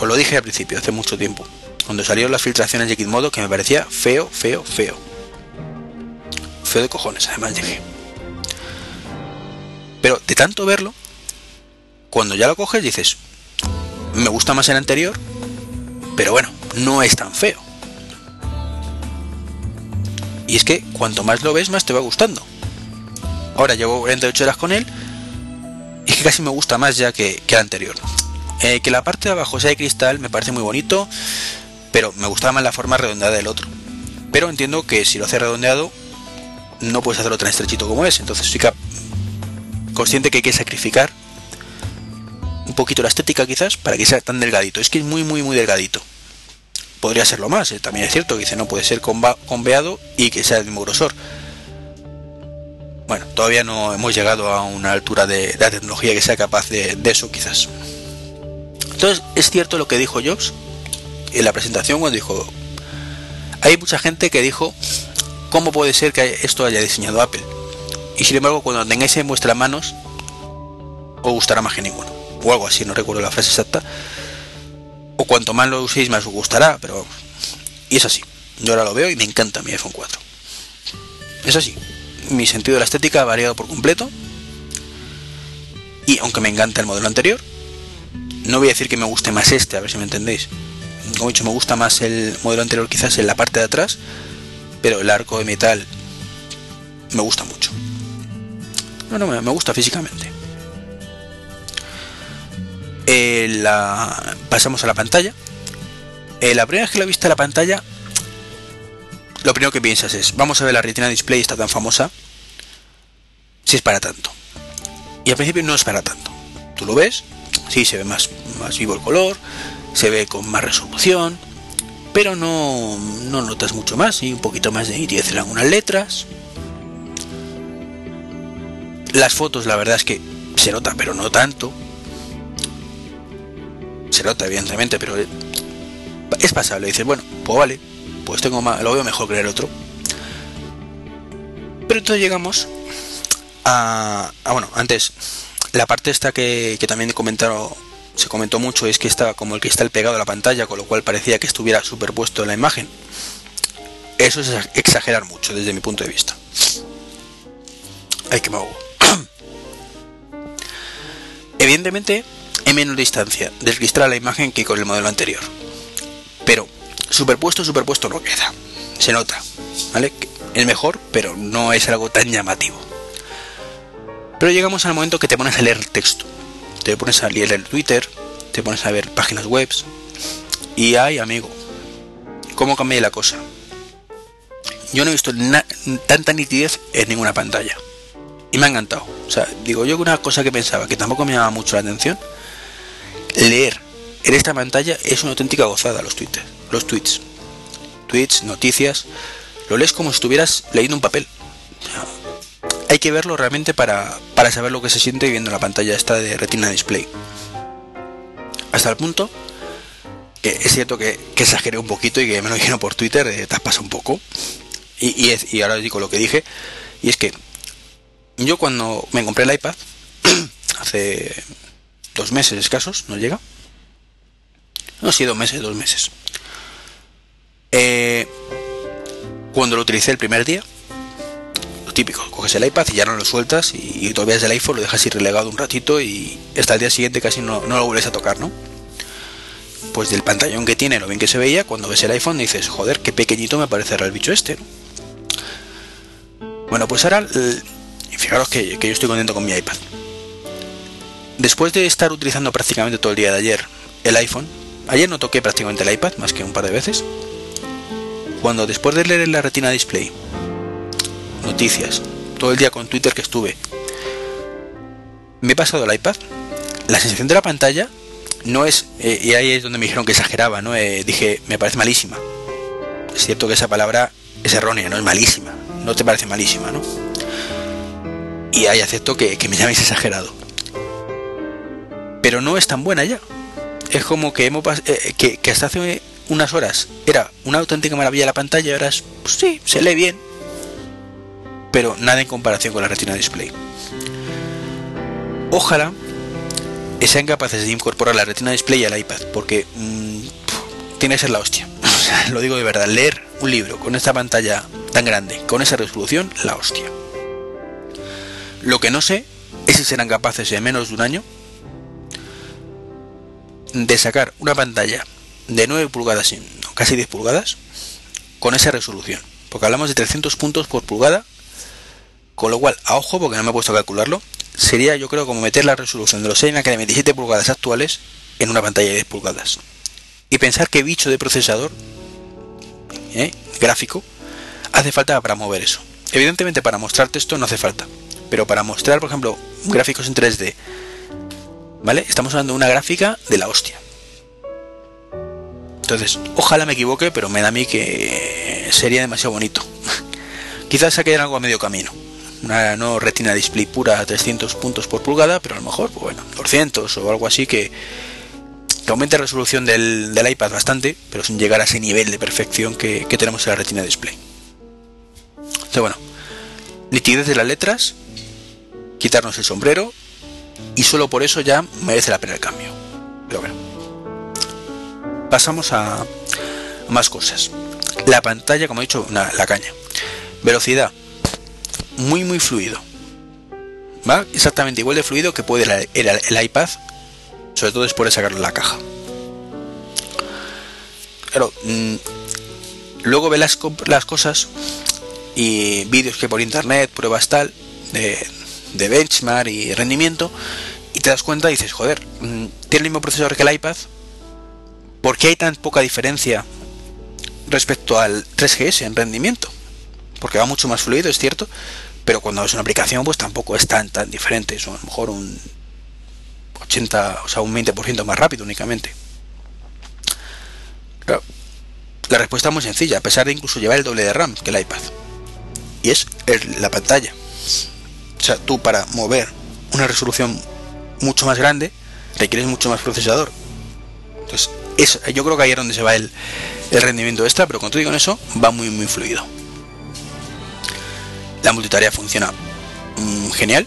os lo dije al principio, hace mucho tiempo, cuando salieron las filtraciones de Gitmodo, que me parecía feo, feo, feo. Feo de cojones, además dije. Pero de tanto verlo, cuando ya lo coges dices, me gusta más el anterior, pero bueno, no es tan feo. Y es que cuanto más lo ves, más te va gustando. Ahora llevo 48 horas con él y es que casi me gusta más ya que, que el anterior. Eh, que la parte de abajo sea de cristal me parece muy bonito, pero me gustaba más la forma redondeada del otro. Pero entiendo que si lo hace redondeado, no puedes hacerlo tan estrechito como es. Entonces soy consciente que hay que sacrificar un poquito la estética quizás para que sea tan delgadito. Es que es muy, muy, muy delgadito. Podría serlo más, eh, también es cierto que dice no puede ser conveado y que sea del mismo grosor bueno, todavía no hemos llegado a una altura de, la tecnología que sea capaz de, eso quizás. Entonces, es cierto lo que dijo Jobs en la presentación cuando dijo, hay mucha gente que dijo, ¿cómo puede ser que esto haya diseñado Apple? Y sin embargo, cuando tengáis en vuestras manos, os gustará más que ninguno. O algo así, no recuerdo la frase exacta. O cuanto más lo uséis, más os gustará, pero... Y es así. Yo ahora lo veo y me encanta mi iPhone 4. Es así mi sentido de la estética ha variado por completo. Y aunque me encanta el modelo anterior, no voy a decir que me guste más este, a ver si me entendéis. Como he dicho, me gusta más el modelo anterior quizás en la parte de atrás, pero el arco de metal me gusta mucho. No, no, me gusta físicamente. Eh, la... Pasamos a la pantalla. Eh, la primera vez que lo he visto en la pantalla lo primero que piensas es, vamos a ver la retina display está tan famosa, si es para tanto. Y al principio no es para tanto. Tú lo ves, sí, se ve más, más vivo el color, se ve con más resolución, pero no, no notas mucho más, y un poquito más de nitidez en algunas letras. Las fotos, la verdad es que se nota, pero no tanto. Se nota, evidentemente, pero es pasable. Dices, bueno, pues vale, pues tengo más, lo veo mejor que el otro. Pero entonces llegamos a, bueno, antes, la parte esta que, también comentaron, se comentó mucho es que estaba como el cristal pegado a la pantalla, con lo cual parecía que estuviera superpuesto en la imagen. Eso es exagerar mucho desde mi punto de vista. Hay que me Evidentemente, hay menos distancia del cristal a la imagen que con el modelo anterior. Pero superpuesto, superpuesto no queda. Se nota, ¿vale? Es mejor, pero no es algo tan llamativo. Pero llegamos al momento que te pones a leer texto. Te pones a leer el Twitter, te pones a ver páginas web. Y ay, amigo, ¿cómo cambia la cosa? Yo no he visto tanta nitidez en ninguna pantalla. Y me ha encantado. O sea, digo yo que una cosa que pensaba que tampoco me llamaba mucho la atención, leer en esta pantalla es una auténtica gozada los Twitter los tweets. Tweets, noticias, lo lees como si estuvieras leyendo un papel. Hay que verlo realmente para, para saber lo que se siente viendo la pantalla esta de Retina Display. Hasta el punto que es cierto que, exageré un poquito y que me lo dijeron por Twitter, eh, te un poco. Y, y, ahora digo lo que dije, y es que yo cuando me compré el iPad, hace dos meses escasos, no llega, no, sí, dos meses, dos meses. Eh, cuando lo utilicé el primer día, típico, coges el iPad y ya no lo sueltas y, todavía es el iPhone, lo dejas así relegado un ratito y hasta el día siguiente casi no, no lo vuelves a tocar, ¿no? Pues del pantallón que tiene, lo bien que se veía, cuando ves el iPhone dices, joder, qué pequeñito me parece el bicho este, ¿no? Bueno, pues ahora, fijaros que, que yo estoy contento con mi iPad. Después de estar utilizando prácticamente todo el día de ayer el iPhone, ayer no toqué prácticamente el iPad más que un par de veces. Cuando después de leer la retina display, noticias, todo el día con Twitter que estuve, me he pasado el iPad, la sensación de la pantalla no es, eh, y ahí es donde me dijeron que exageraba, ¿no? Eh, dije, me parece malísima. Es cierto que esa palabra es errónea, no es malísima, no te parece malísima, ¿no? Y ahí acepto que, me llaméis exagerado pero no es tan buena ya. Es como que hemos eh, que, hasta hace unas horas era una auténtica maravilla la pantalla ahora es, pues sí, se lee bien, pero nada en comparación con la Retina Display. Ojalá sean capaces de incorporar la Retina Display al iPad, porque mm, tiene que ser la hostia. lo digo de verdad, leer un libro con esta pantalla tan grande, con esa resolución, la hostia. Lo que no sé es si serán capaces en menos de un año de sacar una pantalla de 9 pulgadas, casi 10 pulgadas, con esa resolución. Porque hablamos de 300 puntos por pulgada, con lo cual, a ojo, porque no me he puesto a calcularlo, sería yo creo como meter la resolución de los iMac de 27 pulgadas actuales en una pantalla de 10 pulgadas. Y pensar qué bicho de procesador ¿eh? gráfico hace falta para mover eso. Evidentemente para mostrarte esto no hace falta. Pero para mostrar, por ejemplo, gráficos en 3D ¿Vale? Estamos hablando de una gráfica de la hostia. Entonces, ojalá me equivoque, pero me da a mí que sería demasiado bonito. Quizás se quede algo a medio camino. Una no retina display pura a 300 puntos por pulgada, pero a lo mejor, pues bueno, 200 o algo así que, que aumente la resolución del, iPad bastante, pero sin llegar a ese nivel de perfección que, que tenemos en la retina display. Entonces, bueno, nitidez de las letras, quitarnos el sombrero, y solo por eso ya merece la pena el cambio. Pero bueno, pasamos a más cosas. La pantalla, como he dicho, la caña. Velocidad, muy muy fluido. ¿Va? Exactamente igual de fluido que puede el, iPad, sobre todo después de sacarlo la caja. Claro, mm, luego ve las, las cosas y vídeos que por internet, pruebas tal, de, de benchmark y rendimiento y te das cuenta y dices, joder, mm, tiene el mismo procesador que el iPad, ¿por qué hay tan poca diferencia respecto al 3GS en rendimiento? Porque va mucho más fluido, es cierto, pero cuando es una aplicación pues tampoco es tan tan diferente, es a lo mejor un 80, o sea, un 20% más rápido únicamente. la respuesta es muy sencilla, a pesar de incluso llevar el doble de RAM que el iPad. Y es la pantalla. O sea, tú para mover una resolución mucho más grande requieres mucho más procesador. Entonces, yo creo que ahí es donde se va el, rendimiento extra, pero con todo y con eso va muy muy fluido. La multitarea funciona mm, genial,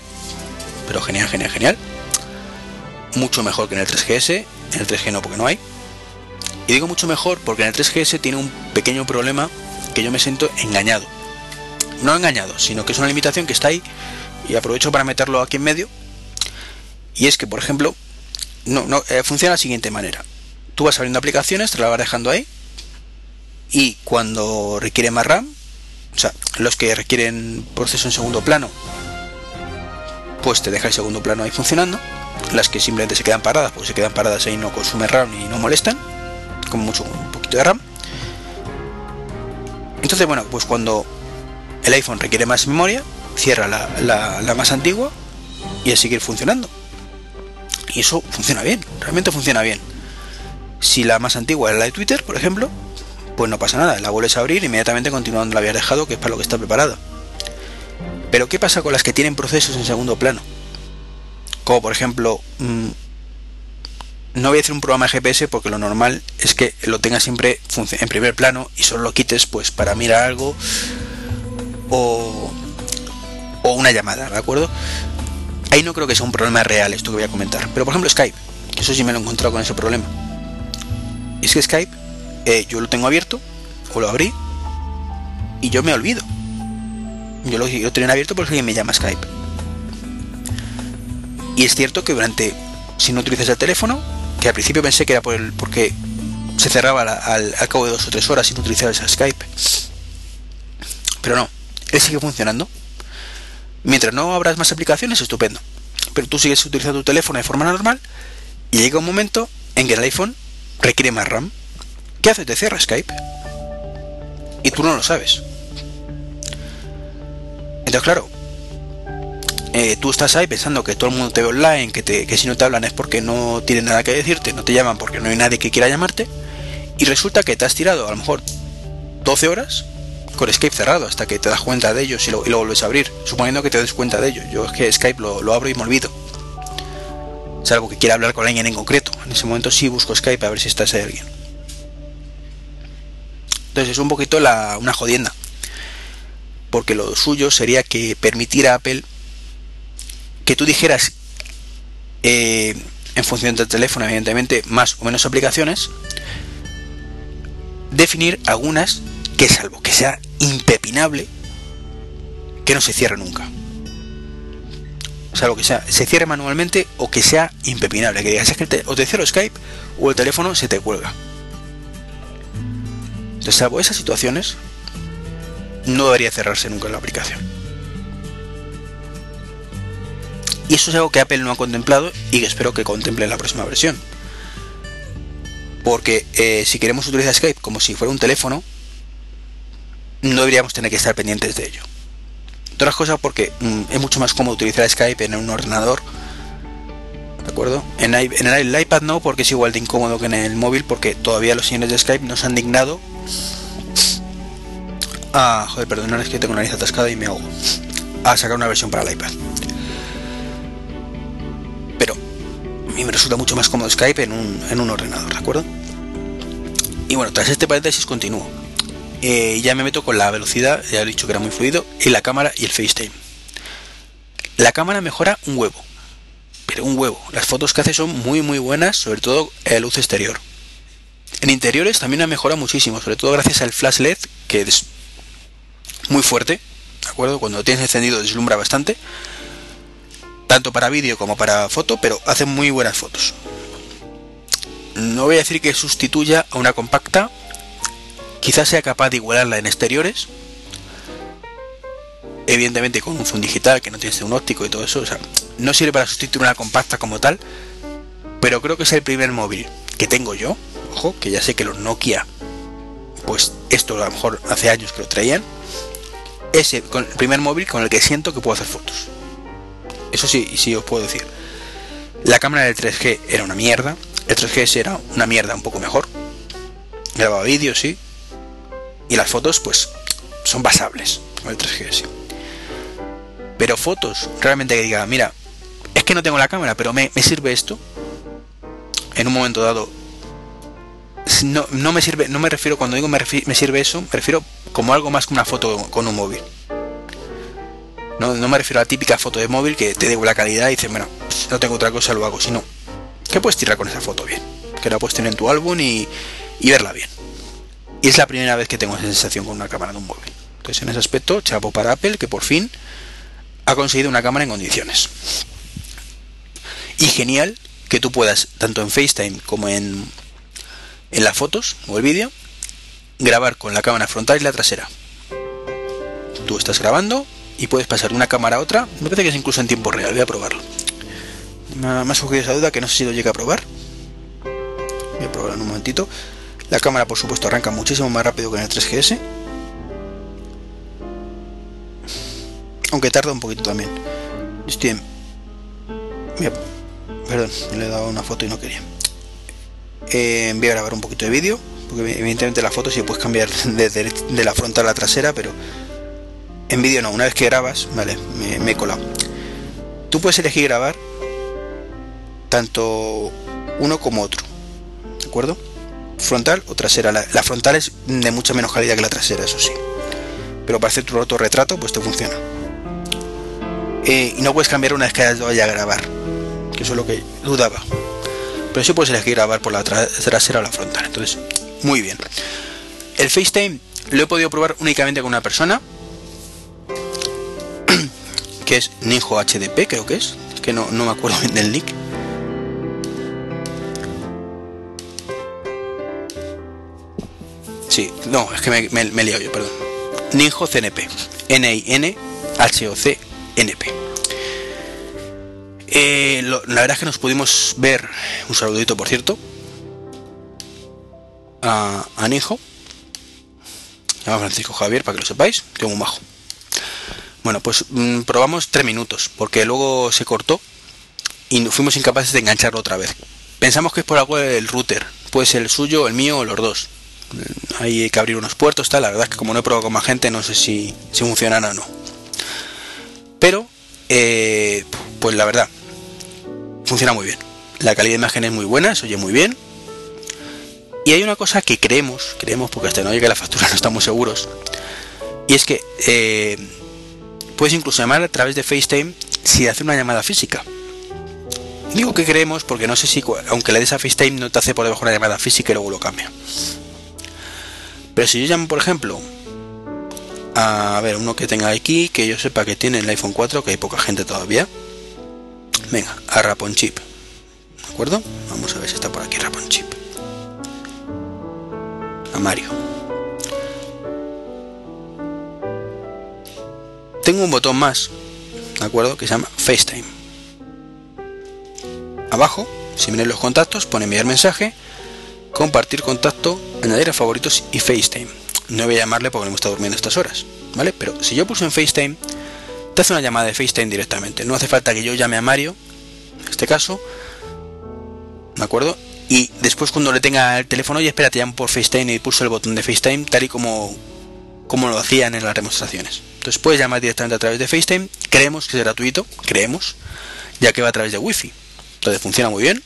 pero genial, genial, genial. Mucho mejor que en el 3GS, en el 3G no porque no hay. Y digo mucho mejor porque en el 3GS tiene un pequeño problema que yo me siento engañado. No engañado, sino que es una limitación que está ahí y aprovecho para meterlo aquí en medio. Y es que, por ejemplo, no, no eh, funciona de la siguiente manera. Tú vas abriendo aplicaciones, te la vas dejando ahí, y cuando requiere más RAM, o sea, los que requieren proceso en segundo plano, pues te deja el segundo plano ahí funcionando. Las que simplemente se quedan paradas, pues se quedan paradas ahí, no consumen RAM y no molestan, con mucho, un poquito de RAM. Entonces, bueno, pues cuando el iPhone requiere más memoria, cierra la, más antigua y a seguir funcionando. Y eso funciona bien, realmente funciona bien. Si la más antigua es la de Twitter, por ejemplo, pues no pasa nada, la vuelves a abrir inmediatamente continuando la habías dejado, que es para lo que está preparada. Pero ¿qué pasa con las que tienen procesos en segundo plano? Como por ejemplo, mm, no voy a hacer un programa de GPS porque lo normal es que lo tengas siempre en primer plano y solo lo quites pues para mirar algo o o una llamada, ¿de acuerdo? Ahí no creo que sea un problema real esto que voy a comentar. Pero por ejemplo Skype, eso sí me lo he encontrado con ese problema. Es que Skype, eh, yo lo tengo abierto o lo abrí y yo me olvido. Yo lo, yo tenía abierto porque me llama Skype. Y es cierto que durante, si no utilizas el teléfono, que al principio pensé que era por el, porque se cerraba al, cabo de dos o tres horas si no utilizabas Skype. Pero no, él sigue funcionando. Mientras no abras más aplicaciones, estupendo. Pero tú sigues utilizando tu teléfono de forma normal y llega un momento en que el iPhone requiere más RAM. ¿Qué hace? Te cierra Skype. Y tú no lo sabes. Entonces, claro, eh, tú estás ahí pensando que todo el mundo te ve online, que, te, que si no te hablan es porque no tienen nada que decirte, no te llaman porque no hay nadie que quiera llamarte, y resulta que te has tirado a lo mejor 12 horas con Skype cerrado hasta que te das cuenta de ellos y lo, vuelves a abrir, suponiendo que te des cuenta de ello. Yo es que Skype lo, lo abro y me olvido. Es algo que quiera hablar con alguien en concreto. En ese momento sí busco Skype a ver si está ese alguien. Entonces es un poquito la, una jodienda. Porque lo suyo sería que permitiera a Apple que tú dijeras eh, en función del teléfono, evidentemente, más o menos aplicaciones, definir algunas que salvo que sea impepinable, que no se cierre nunca. Salvo que sea, se cierre manualmente o que sea impepinable, que digas, es que te, o te cierro Skype o el teléfono se te cuelga. Entonces, salvo esas situaciones, no debería cerrarse nunca la aplicación. Y eso es algo que Apple no ha contemplado y que espero que contemple en la próxima versión. Porque eh, si queremos utilizar Skype como si fuera un teléfono, no deberíamos tener que estar pendientes de ello. Las cosas porque mm, es mucho más cómodo utilizar Skype en un ordenador. ¿De acuerdo? En, en, el iPad no, porque es igual de incómodo que en el móvil, porque todavía los señores de Skype nos han dignado. Ah, joder, perdón, es que tengo nariz atascada y me ahogo. A sacar una versión para el iPad. Pero a mí me resulta mucho más cómodo Skype en un, en un ordenador, ¿de acuerdo? Y bueno, tras este paréntesis continúo. Eh, ya me meto con la velocidad, ya he dicho que era muy fluido, y la cámara y el FaceTime. La cámara mejora un huevo, pero un huevo. Las fotos que hace son muy muy buenas, sobre todo en luz exterior. En interiores también ha mejorado muchísimo, sobre todo gracias al flash LED, que es muy fuerte, ¿de acuerdo? Cuando lo tienes encendido deslumbra bastante, tanto para vídeo como para foto, pero hace muy buenas fotos. No voy a decir que sustituya a una compacta, quizás sea capaz de igualarla en exteriores. Evidentemente con un zoom digital que no tiene un óptico y todo eso, o sea, no sirve para sustituir una compacta como tal, pero creo que es el primer móvil que tengo yo, que ya sé que los Nokia, pues esto a lo mejor hace años que lo traían, ese con el primer móvil con el que siento que puedo hacer fotos. Eso sí, sí os puedo decir. La cámara del 3G era una mierda. El 3GS era una mierda un poco mejor. Grababa vídeos, sí. Y las fotos, pues, son basables con el 3GS. Pero fotos, realmente que diga, mira, es que no tengo la cámara, pero me, sirve esto. En un momento dado. No, no, me sirve, no me refiero, cuando digo me, me sirve eso, me refiero como algo más que una foto con un móvil. No, me refiero a la típica foto de móvil que te dé la calidad y dices, bueno, no tengo otra cosa, lo hago, sino que puedes tirar con esa foto bien, que la puedes tener en tu álbum y, verla bien. Y es la primera vez que tengo esa sensación con una cámara de un móvil. Entonces, en ese aspecto, chapo para Apple, que por fin ha conseguido una cámara en condiciones. Y genial que tú puedas, tanto en FaceTime como en, en las fotos o el vídeo, grabar con la cámara frontal y la trasera. Tú estás grabando, y puedes pasar de una cámara a otra. Me parece que es incluso en tiempo real, voy a probarlo. Me ha, surgido esa duda que no sé si lo llega a probar. Voy a probarlo en un momentito. La cámara, por supuesto, arranca muchísimo más rápido que en el 3GS. Aunque tarda un poquito también. Estoy. Perdón, le he dado una foto y no quería. Eh, voy a grabar un poquito de vídeo. Porque evidentemente la foto sí puedes cambiar desde de la frontal a la trasera, pero en vídeo no, una vez que grabas, vale, me, he colado. Tú puedes elegir grabar tanto uno como otro, ¿de acuerdo? Frontal o trasera. La, frontal es de mucha menos calidad que la trasera, eso sí. Pero para hacer tu retrato, pues te funciona. Eh, y no puedes cambiar una vez que hayas a grabar, que eso es lo que dudaba. Pero sí puedes elegir grabar por la trasera o la frontal. Entonces, muy bien. el FaceTime lo he podido probar únicamente con una persona, que es Ninjo HDP, creo que es, que no, no me acuerdo bien del nick. Sí, no, es que me, me, he liado yo, perdón. Ninjo CNP. N-I-N-H-O-C-N-P. Eh, la verdad es que nos pudimos ver, un saludito por cierto, a, a. Se llama Francisco Javier, para que lo sepáis, que un majo. Bueno, pues mm, probamos tres minutos, porque luego se cortó y fuimos incapaces de engancharlo otra vez. Pensamos que es por algo del router, puede ser el suyo, el mío o los dos. Mm, Hay que abrir unos puertos, tal. La verdad es que como no he probado con más gente, no sé si, si funcionará o no. Pero, eh, pues la verdad, funciona muy bien. La calidad de imagen es muy buena, se oye muy bien. Y hay una cosa que creemos, creemos porque hasta no llegue la factura no estamos seguros. Y es que eh, puedes incluso llamar a través de FaceTime si hace una llamada física. Digo que creemos porque no sé si, aunque le des a FaceTime, no te hace por debajo una llamada física y luego lo cambia. Pero si yo llamo, por ejemplo, a ver, uno que tenga aquí, que yo sepa que tiene el iPhone 4, que hay poca gente todavía. Venga, a Rapon Chip. ¿De acuerdo? Vamos a ver si está por aquí Rapon Chip. A Mario. Tengo un botón más, ¿de acuerdo? Que se llama FaceTime. Abajo, si miren los contactos, pone enviar mensaje, compartir contacto, añadir a favoritos y FaceTime. No voy a llamarle porque no está durmiendo estas horas, ¿vale? Pero si yo pulso en FaceTime, te hace una llamada de FaceTime directamente. No hace falta que yo llame a Mario, en este caso, ¿de acuerdo? Y después cuando le tenga el teléfono, y espera, te llamo por FaceTime y pulso el botón de FaceTime tal y como, como lo hacían en las demostraciones. Entonces puedes llamar directamente a través de FaceTime, creemos que es gratuito, creemos, ya que va a través de Wi-Fi. Entonces funciona muy bien.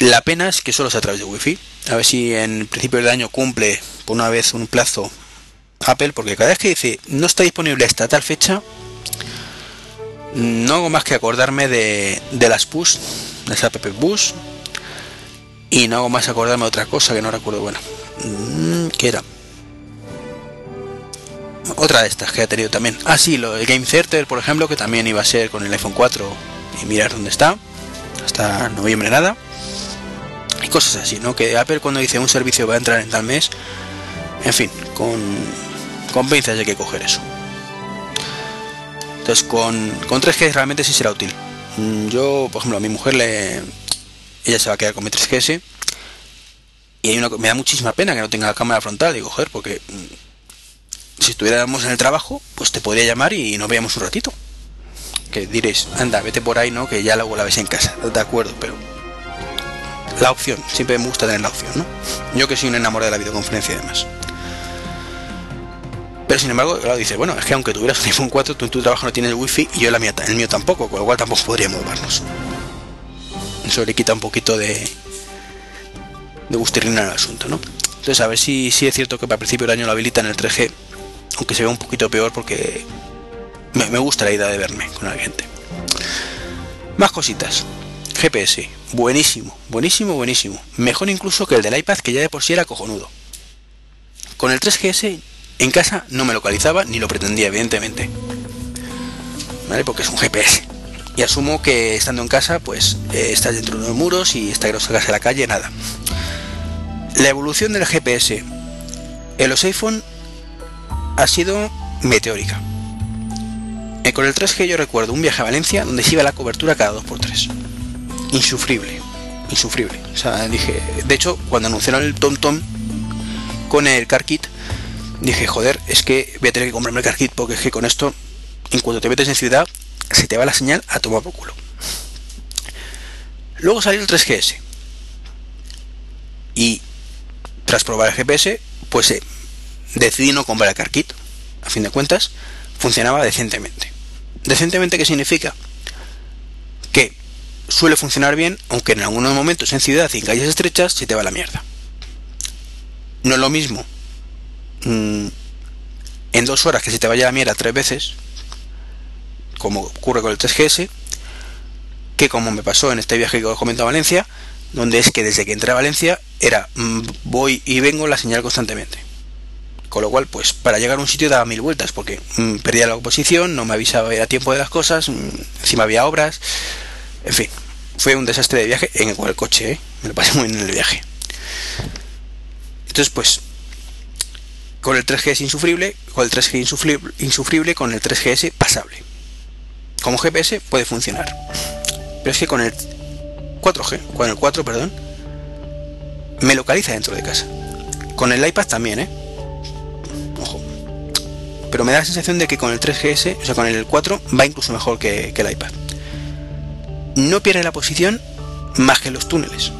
La pena es que solo es a través de Wi-Fi. A ver si en principio del año cumple por una vez un plazo Apple, porque cada vez que dice no está disponible hasta tal fecha, no hago más que acordarme de, las push, de las app push, y no hago más acordarme de otra cosa que no recuerdo, bueno, mm, ¿qué era? Otra de estas que ha tenido también. Ah, sí, lo, el Game Center, por ejemplo, que también iba a ser con el iPhone 4 y mirar dónde está. Hasta noviembre nada. Y cosas así, ¿no? Que Apple cuando dice un servicio va a entrar en tal mes, en fin, con, con pinzas hay que coger eso. Entonces con, con 3G realmente sí será útil. Mm, Yo, por ejemplo, a mi mujer le... Ella se va a quedar con mi 3GS. Y hay una, me da muchísima pena que no tenga la cámara frontal. Digo, joder, porque mm, si estuviéramos en el trabajo, pues te podría llamar y nos veíamos un ratito. Que diréis, anda, vete por ahí, ¿no? Que ya luego la ves en casa. De acuerdo, pero la opción, siempre me gusta tener la opción, ¿no? Yo que soy un enamorado de la videoconferencia y demás. Pero sin embargo, claro, dice, bueno, es que aunque tuvieras un iPhone 4, tú en tu trabajo no tienes wifi y yo la mía, el mío tampoco, con lo cual tampoco podríamos vernos. Eso le quita un poquito de, de gusterrina al asunto, ¿no? Entonces, a ver si, si es cierto que para principio del año lo habilitan el 3G, aunque se vea un poquito peor porque me, me gusta la idea de verme con la gente. Más cositas. GPS, buenísimo, buenísimo, buenísimo. Mejor incluso que el del iPad, que ya de por sí era cojonudo. Con el 3GS en casa no me localizaba ni lo pretendía, evidentemente. ¿Vale? Porque es un GPS. Y asumo que estando en casa, pues eh, estás dentro de los muros y está que no salgas a la calle, nada. La evolución del GPS en los iPhone ha sido meteórica. Eh, con el 3G yo recuerdo un viaje a Valencia donde se iba la cobertura cada 2x3 insufrible, insufrible. O sea, dije, de hecho, cuando anunciaron el TomTom con el Car Kit, dije, joder, es que voy a tener que comprarme el Car Kit porque es que con esto, en cuanto te metes en ciudad, se te va la señal a tomar por culo. Luego salió el 3GS. Y tras probar el GPS, pues eh, decidí no comprar el Car Kit. A fin de cuentas, funcionaba decentemente. ¿Decentemente qué significa? Suele funcionar bien, aunque en algunos momentos en ciudad y en calles estrechas se te va la mierda. No es lo mismo mmm, en dos horas que se te vaya la mierda tres veces, como ocurre con el 3GS, que como me pasó en este viaje que os comento a Valencia, donde es que desde que entré a Valencia era mm, voy y vengo la señal constantemente. Con lo cual, pues para llegar a un sitio daba mil vueltas porque mm, perdía la oposición, no me avisaba a tiempo de las cosas, mm, encima había obras, en fin, fue un desastre de viaje en el coche, ¿eh? me lo pasé muy bien en el viaje. Entonces, pues con el 3G es insufrible, con el 3G insufrible, insufrible, con el 3GS pasable. Como GPS puede funcionar. Pero es que con el 4G, con el 4, perdón, me localiza dentro de casa. Con el iPad también, ¿eh? Ojo. Pero me da la sensación de que con el 3GS, o sea, con el 4, va incluso mejor que, el iPad. No pierde la posición más que los túneles.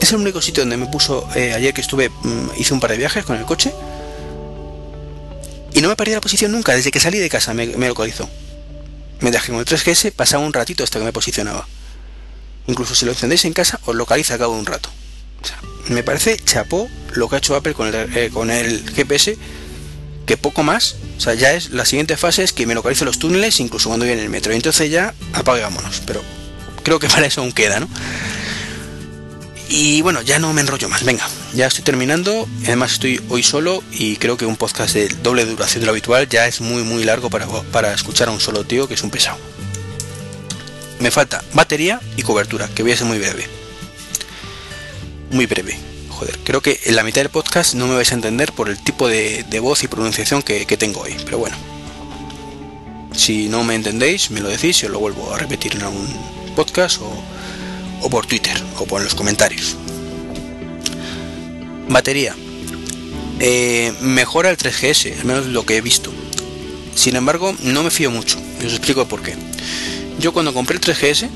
Es el único sitio donde me puso eh, ayer que estuve, mm, hice un par de viajes con el coche. Y no me perdí la posición nunca, desde que salí de casa me, me localizó. Mientras que con el 3GS pasaba un ratito hasta que me posicionaba. Incluso si lo encendéis en casa, os localiza a cabo de un rato. me parece chapó lo que ha hecho Apple con el, eh, con el GPS, que poco más. O sea, ya es la siguiente fase es que me localice los túneles, incluso cuando viene el metro. Y entonces ya apagámonos. Pero creo que para eso aún queda, ¿no? Y bueno, ya no me enrollo más. Venga, ya estoy terminando. Además estoy hoy solo y creo que un podcast de doble duración de lo habitual ya es muy muy largo para, para escuchar a un solo tío que es un pesado me falta batería y cobertura, que voy a ser muy breve. Muy breve. Joder, creo que en la mitad del podcast no me vais a entender por el tipo de, voz y pronunciación que, tengo hoy, pero bueno. Si no me entendéis, me lo decís y os lo vuelvo a repetir en algún podcast o, por Twitter o por los comentarios. Batería. Eh, mejora el 3GS, al menos lo que he visto. Sin embargo, no me fío mucho. Y os explico por qué. Yo cuando compré el 3GS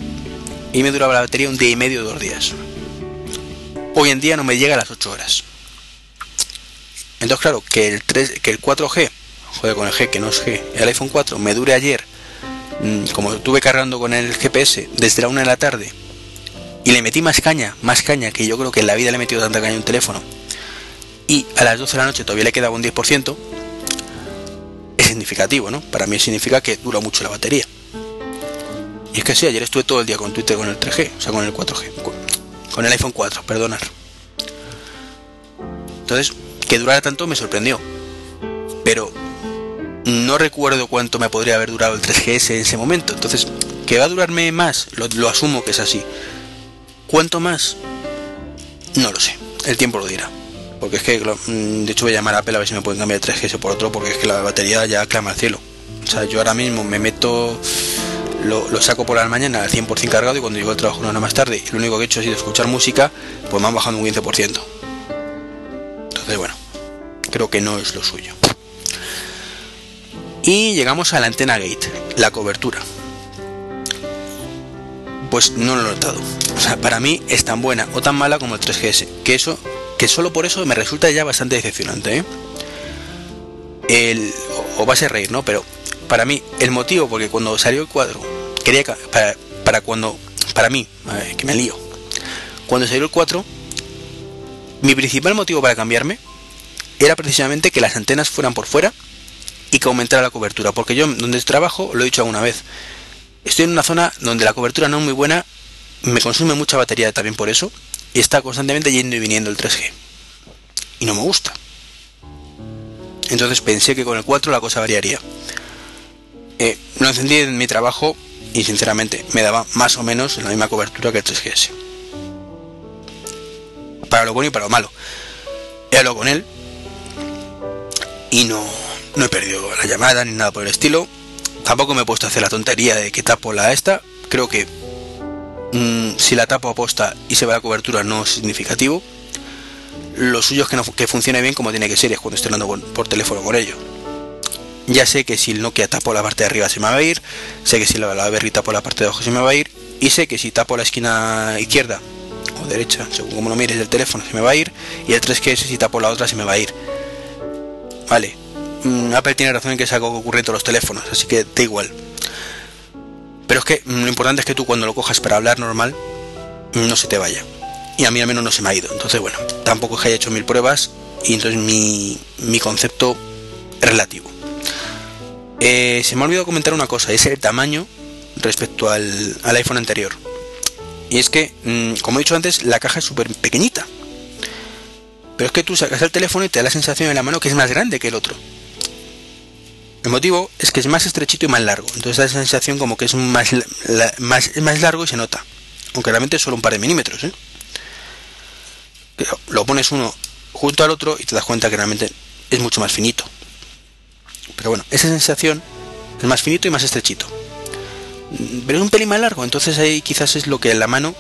y me duraba la batería un día y medio, dos días. Hoy en día no me llega a las 8 horas. Entonces claro, que el, 3, que el 4G, joder con el G que no es G, el iPhone 4 me dure ayer, mm, como estuve cargando con el GPS desde la 1 de la tarde, y le metí más caña, más caña, que yo creo que en la vida le he metido tanta caña a un teléfono, y a las 12 de la noche todavía le quedaba un 10%, es significativo, ¿no? Para mí significa que dura mucho la batería. Y es que sí, ayer estuve todo el día con Twitter con el 3G, o sea, con el 4G, con el iPhone 4, perdonar. Entonces, que durara tanto me sorprendió. Pero no recuerdo cuánto me podría haber durado el 3GS en ese momento. Entonces, que va a durarme más, lo, asumo que es así. ¿Cuánto más? No lo sé. El tiempo lo dirá. Porque es que, mm, de hecho, voy a llamar a Apple a ver si me pueden cambiar el 3GS por otro, porque es que la batería ya clama al cielo. O sea, yo ahora mismo me meto lo, saco por la mañana al 100% cargado y cuando llego al trabajo una hora más tarde, lo único que he hecho ha sido escuchar música, pues me han bajado un 15%. Entonces, bueno, creo que no es lo suyo. Y llegamos a la antena gate, la cobertura. Pues no lo he notado. O sea, para mí es tan buena o tan mala como el 3GS. Que eso, que solo por eso me resulta ya bastante decepcionante. ¿eh? El, o, va a ser reír, ¿no? Pero para mí, el motivo, porque cuando salió el cuadro, quería para, para cuando, para mí, que me lío, cuando salió el 4, mi principal motivo para cambiarme era precisamente que las antenas fueran por fuera y que aumentara la cobertura, porque yo donde trabajo, lo he dicho alguna vez, estoy en una zona donde la cobertura no es muy buena, me consume mucha batería también por eso, y está constantemente yendo y viniendo el 3G. Y no me gusta. Entonces pensé que con el 4 la cosa variaría. Eh, lo encendí en mi trabajo y sinceramente me daba más o menos la misma cobertura que el 3GS. Para lo bueno y para lo malo. He hablado con él y no, no he perdido la llamada ni nada por el estilo. Tampoco me he puesto a hacer la tontería de que tapo la esta. Creo que mm, si la tapo a posta y se va la cobertura no es significativo. Lo suyo es que, no, que funcione bien como tiene que ser es cuando estoy hablando por teléfono con ello. Ya sé que si el Nokia tapo la parte de arriba se me va a ir, sé que si la BlackBerry tapo la parte de abajo se me va a ir, y sé que si tapo la esquina izquierda o derecha, según como lo mires del teléfono, se me va a ir, y el 3GS si tapo la otra se me va a ir. Vale, mm, Apple tiene razón en que es algo que ocurre en todos los teléfonos, así que da igual. Pero es que mm, lo importante es que tú cuando lo cojas para hablar normal, mm, no se te vaya. Y a mí al menos no se me ha ido. Entonces, bueno, tampoco es que haya hecho mil pruebas y entonces mi, mi concepto relativo. Eh, se me ha olvidado comentar una cosa, es el tamaño respecto al, iPhone anterior. Y es que, mm, como he dicho antes, la caja es súper pequeñita. Pero es que tú sacas el teléfono y te da la sensación en la mano que es más grande que el otro. El motivo es que es más estrechito y más largo. Entonces da la sensación como que es más, largo y se nota. Aunque realmente es solo un par de milímetros. ¿eh? Lo pones uno junto al otro y te das cuenta que realmente es mucho más finito. Pero bueno, esa sensación es más finito y más estrechito. Pero es un pelín más largo, entonces ahí quizás es lo que la mano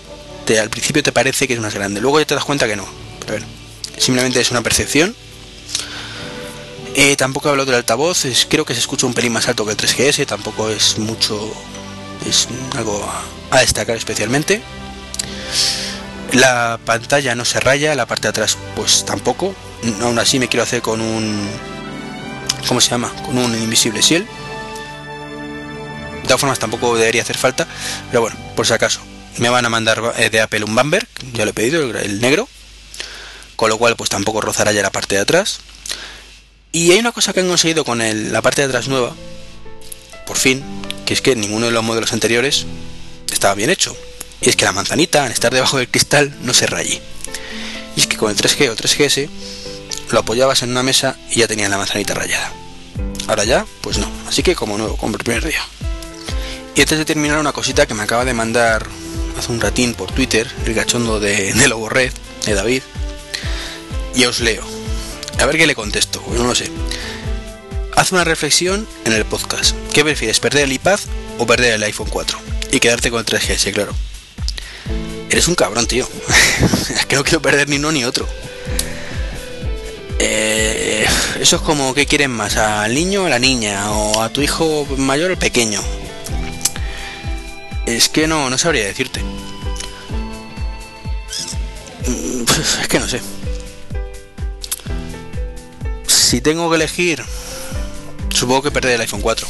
te, al principio te parece que es más grande. Luego ya te das cuenta que no. Pero bueno, simplemente es una percepción eh, tampoco he hablado del altavoz, creo que se escucha un pelín más alto que el 3GS, tampoco es mucho, es algo a destacar especialmente. La pantalla no se raya, la parte de atrás pues tampoco. Aún así me quiero hacer con un, ¿cómo se llama? Con un invisible shield. De todas formas tampoco debería hacer falta, pero bueno, por si acaso. Me van a mandar eh, de Apple un bumper, ya lo he pedido, el negro. Con lo cual pues tampoco rozará ya la parte de atrás. Y hay una cosa que han conseguido con la parte de atrás nueva, por fin, que es que ninguno de los modelos anteriores estaba bien hecho. Y es que la manzanita, al estar debajo del cristal, no se raye. Y es que con el 3G o 3GS lo apoyabas en una mesa y ya tenía la manzanita rayada. Ahora ya, pues no. Así que como nuevo, como el primer día. Y antes de terminar, una cosita que me acaba de mandar hace un ratín por Twitter, el gachondo de, de Lobo Red, de David. Y os leo. A ver qué le contesto, no lo sé. Haz una reflexión en el podcast. ¿Qué prefieres, perder el iPad o perder el iPhone 4? Y quedarte con el 3GS, claro. Eres un cabrón, tío. que no quiero perder ni uno ni otro. Eh, eso es como que quieren más, al niño o a la niña, o a tu hijo mayor o pequeño. Es que no, no sabría decirte. Mm, es que no sé si tengo que elegir, supongo que perder el iPhone 4.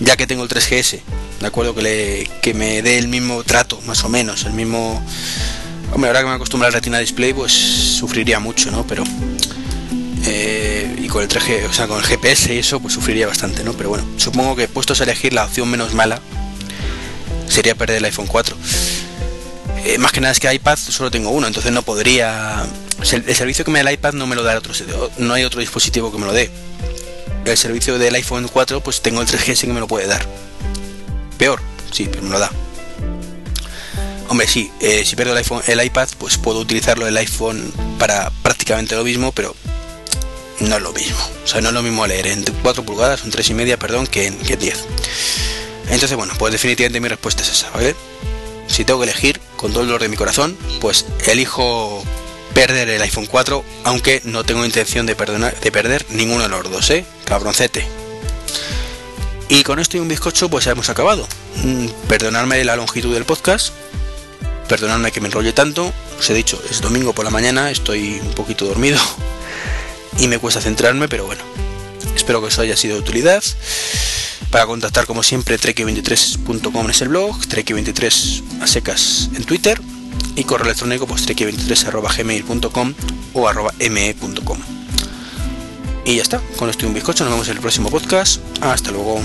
Ya que tengo el 3GS, de acuerdo que, le, que me dé el mismo trato, más o menos, el mismo... Hombre, ahora que me acostumbro al Retina Display, pues sufriría mucho, ¿no? Pero... Eh, y con el 3G, o sea, con el GPS y eso, pues sufriría bastante, ¿no? Pero bueno, supongo que puestos a elegir la opción menos mala, sería perder el iPhone 4. Eh, más que nada es que iPad solo tengo uno, entonces no podría el servicio que me da el iPad no me lo da otro, no hay otro dispositivo que me lo dé. El servicio del iPhone 4, pues tengo el 3GS que me lo puede dar. Peor, sí, pero me lo da. Hombre, sí, eh, si pierdo el iPad, pues puedo utilizarlo el iPhone para prácticamente lo mismo, pero no es lo mismo. O sea, no es lo mismo leer en 4 pulgadas, en 3 y media, perdón, que en, que 10. Entonces, bueno, pues definitivamente mi respuesta es esa, ¿vale? Si tengo que elegir con todo el dolor de mi corazón, pues elijo perder el iPhone 4, aunque no tengo intención de, perder ninguno de los dos, ¿eh? Cabroncete. Y con esto y un bizcocho pues hemos acabado. Mm, perdonadme la longitud del podcast, perdonadme que me enrolle tanto, os he dicho, es domingo por la mañana, estoy un poquito dormido y me cuesta centrarme, pero bueno, espero que os haya sido de utilidad. Para contactar como siempre, trek23.com es el blog, trek23 a secas en Twitter y correo electrónico pues 23 gmail.com o arroba me.com. Y ya está, con esto y un bizcocho, nos vemos en el próximo podcast. Hasta luego.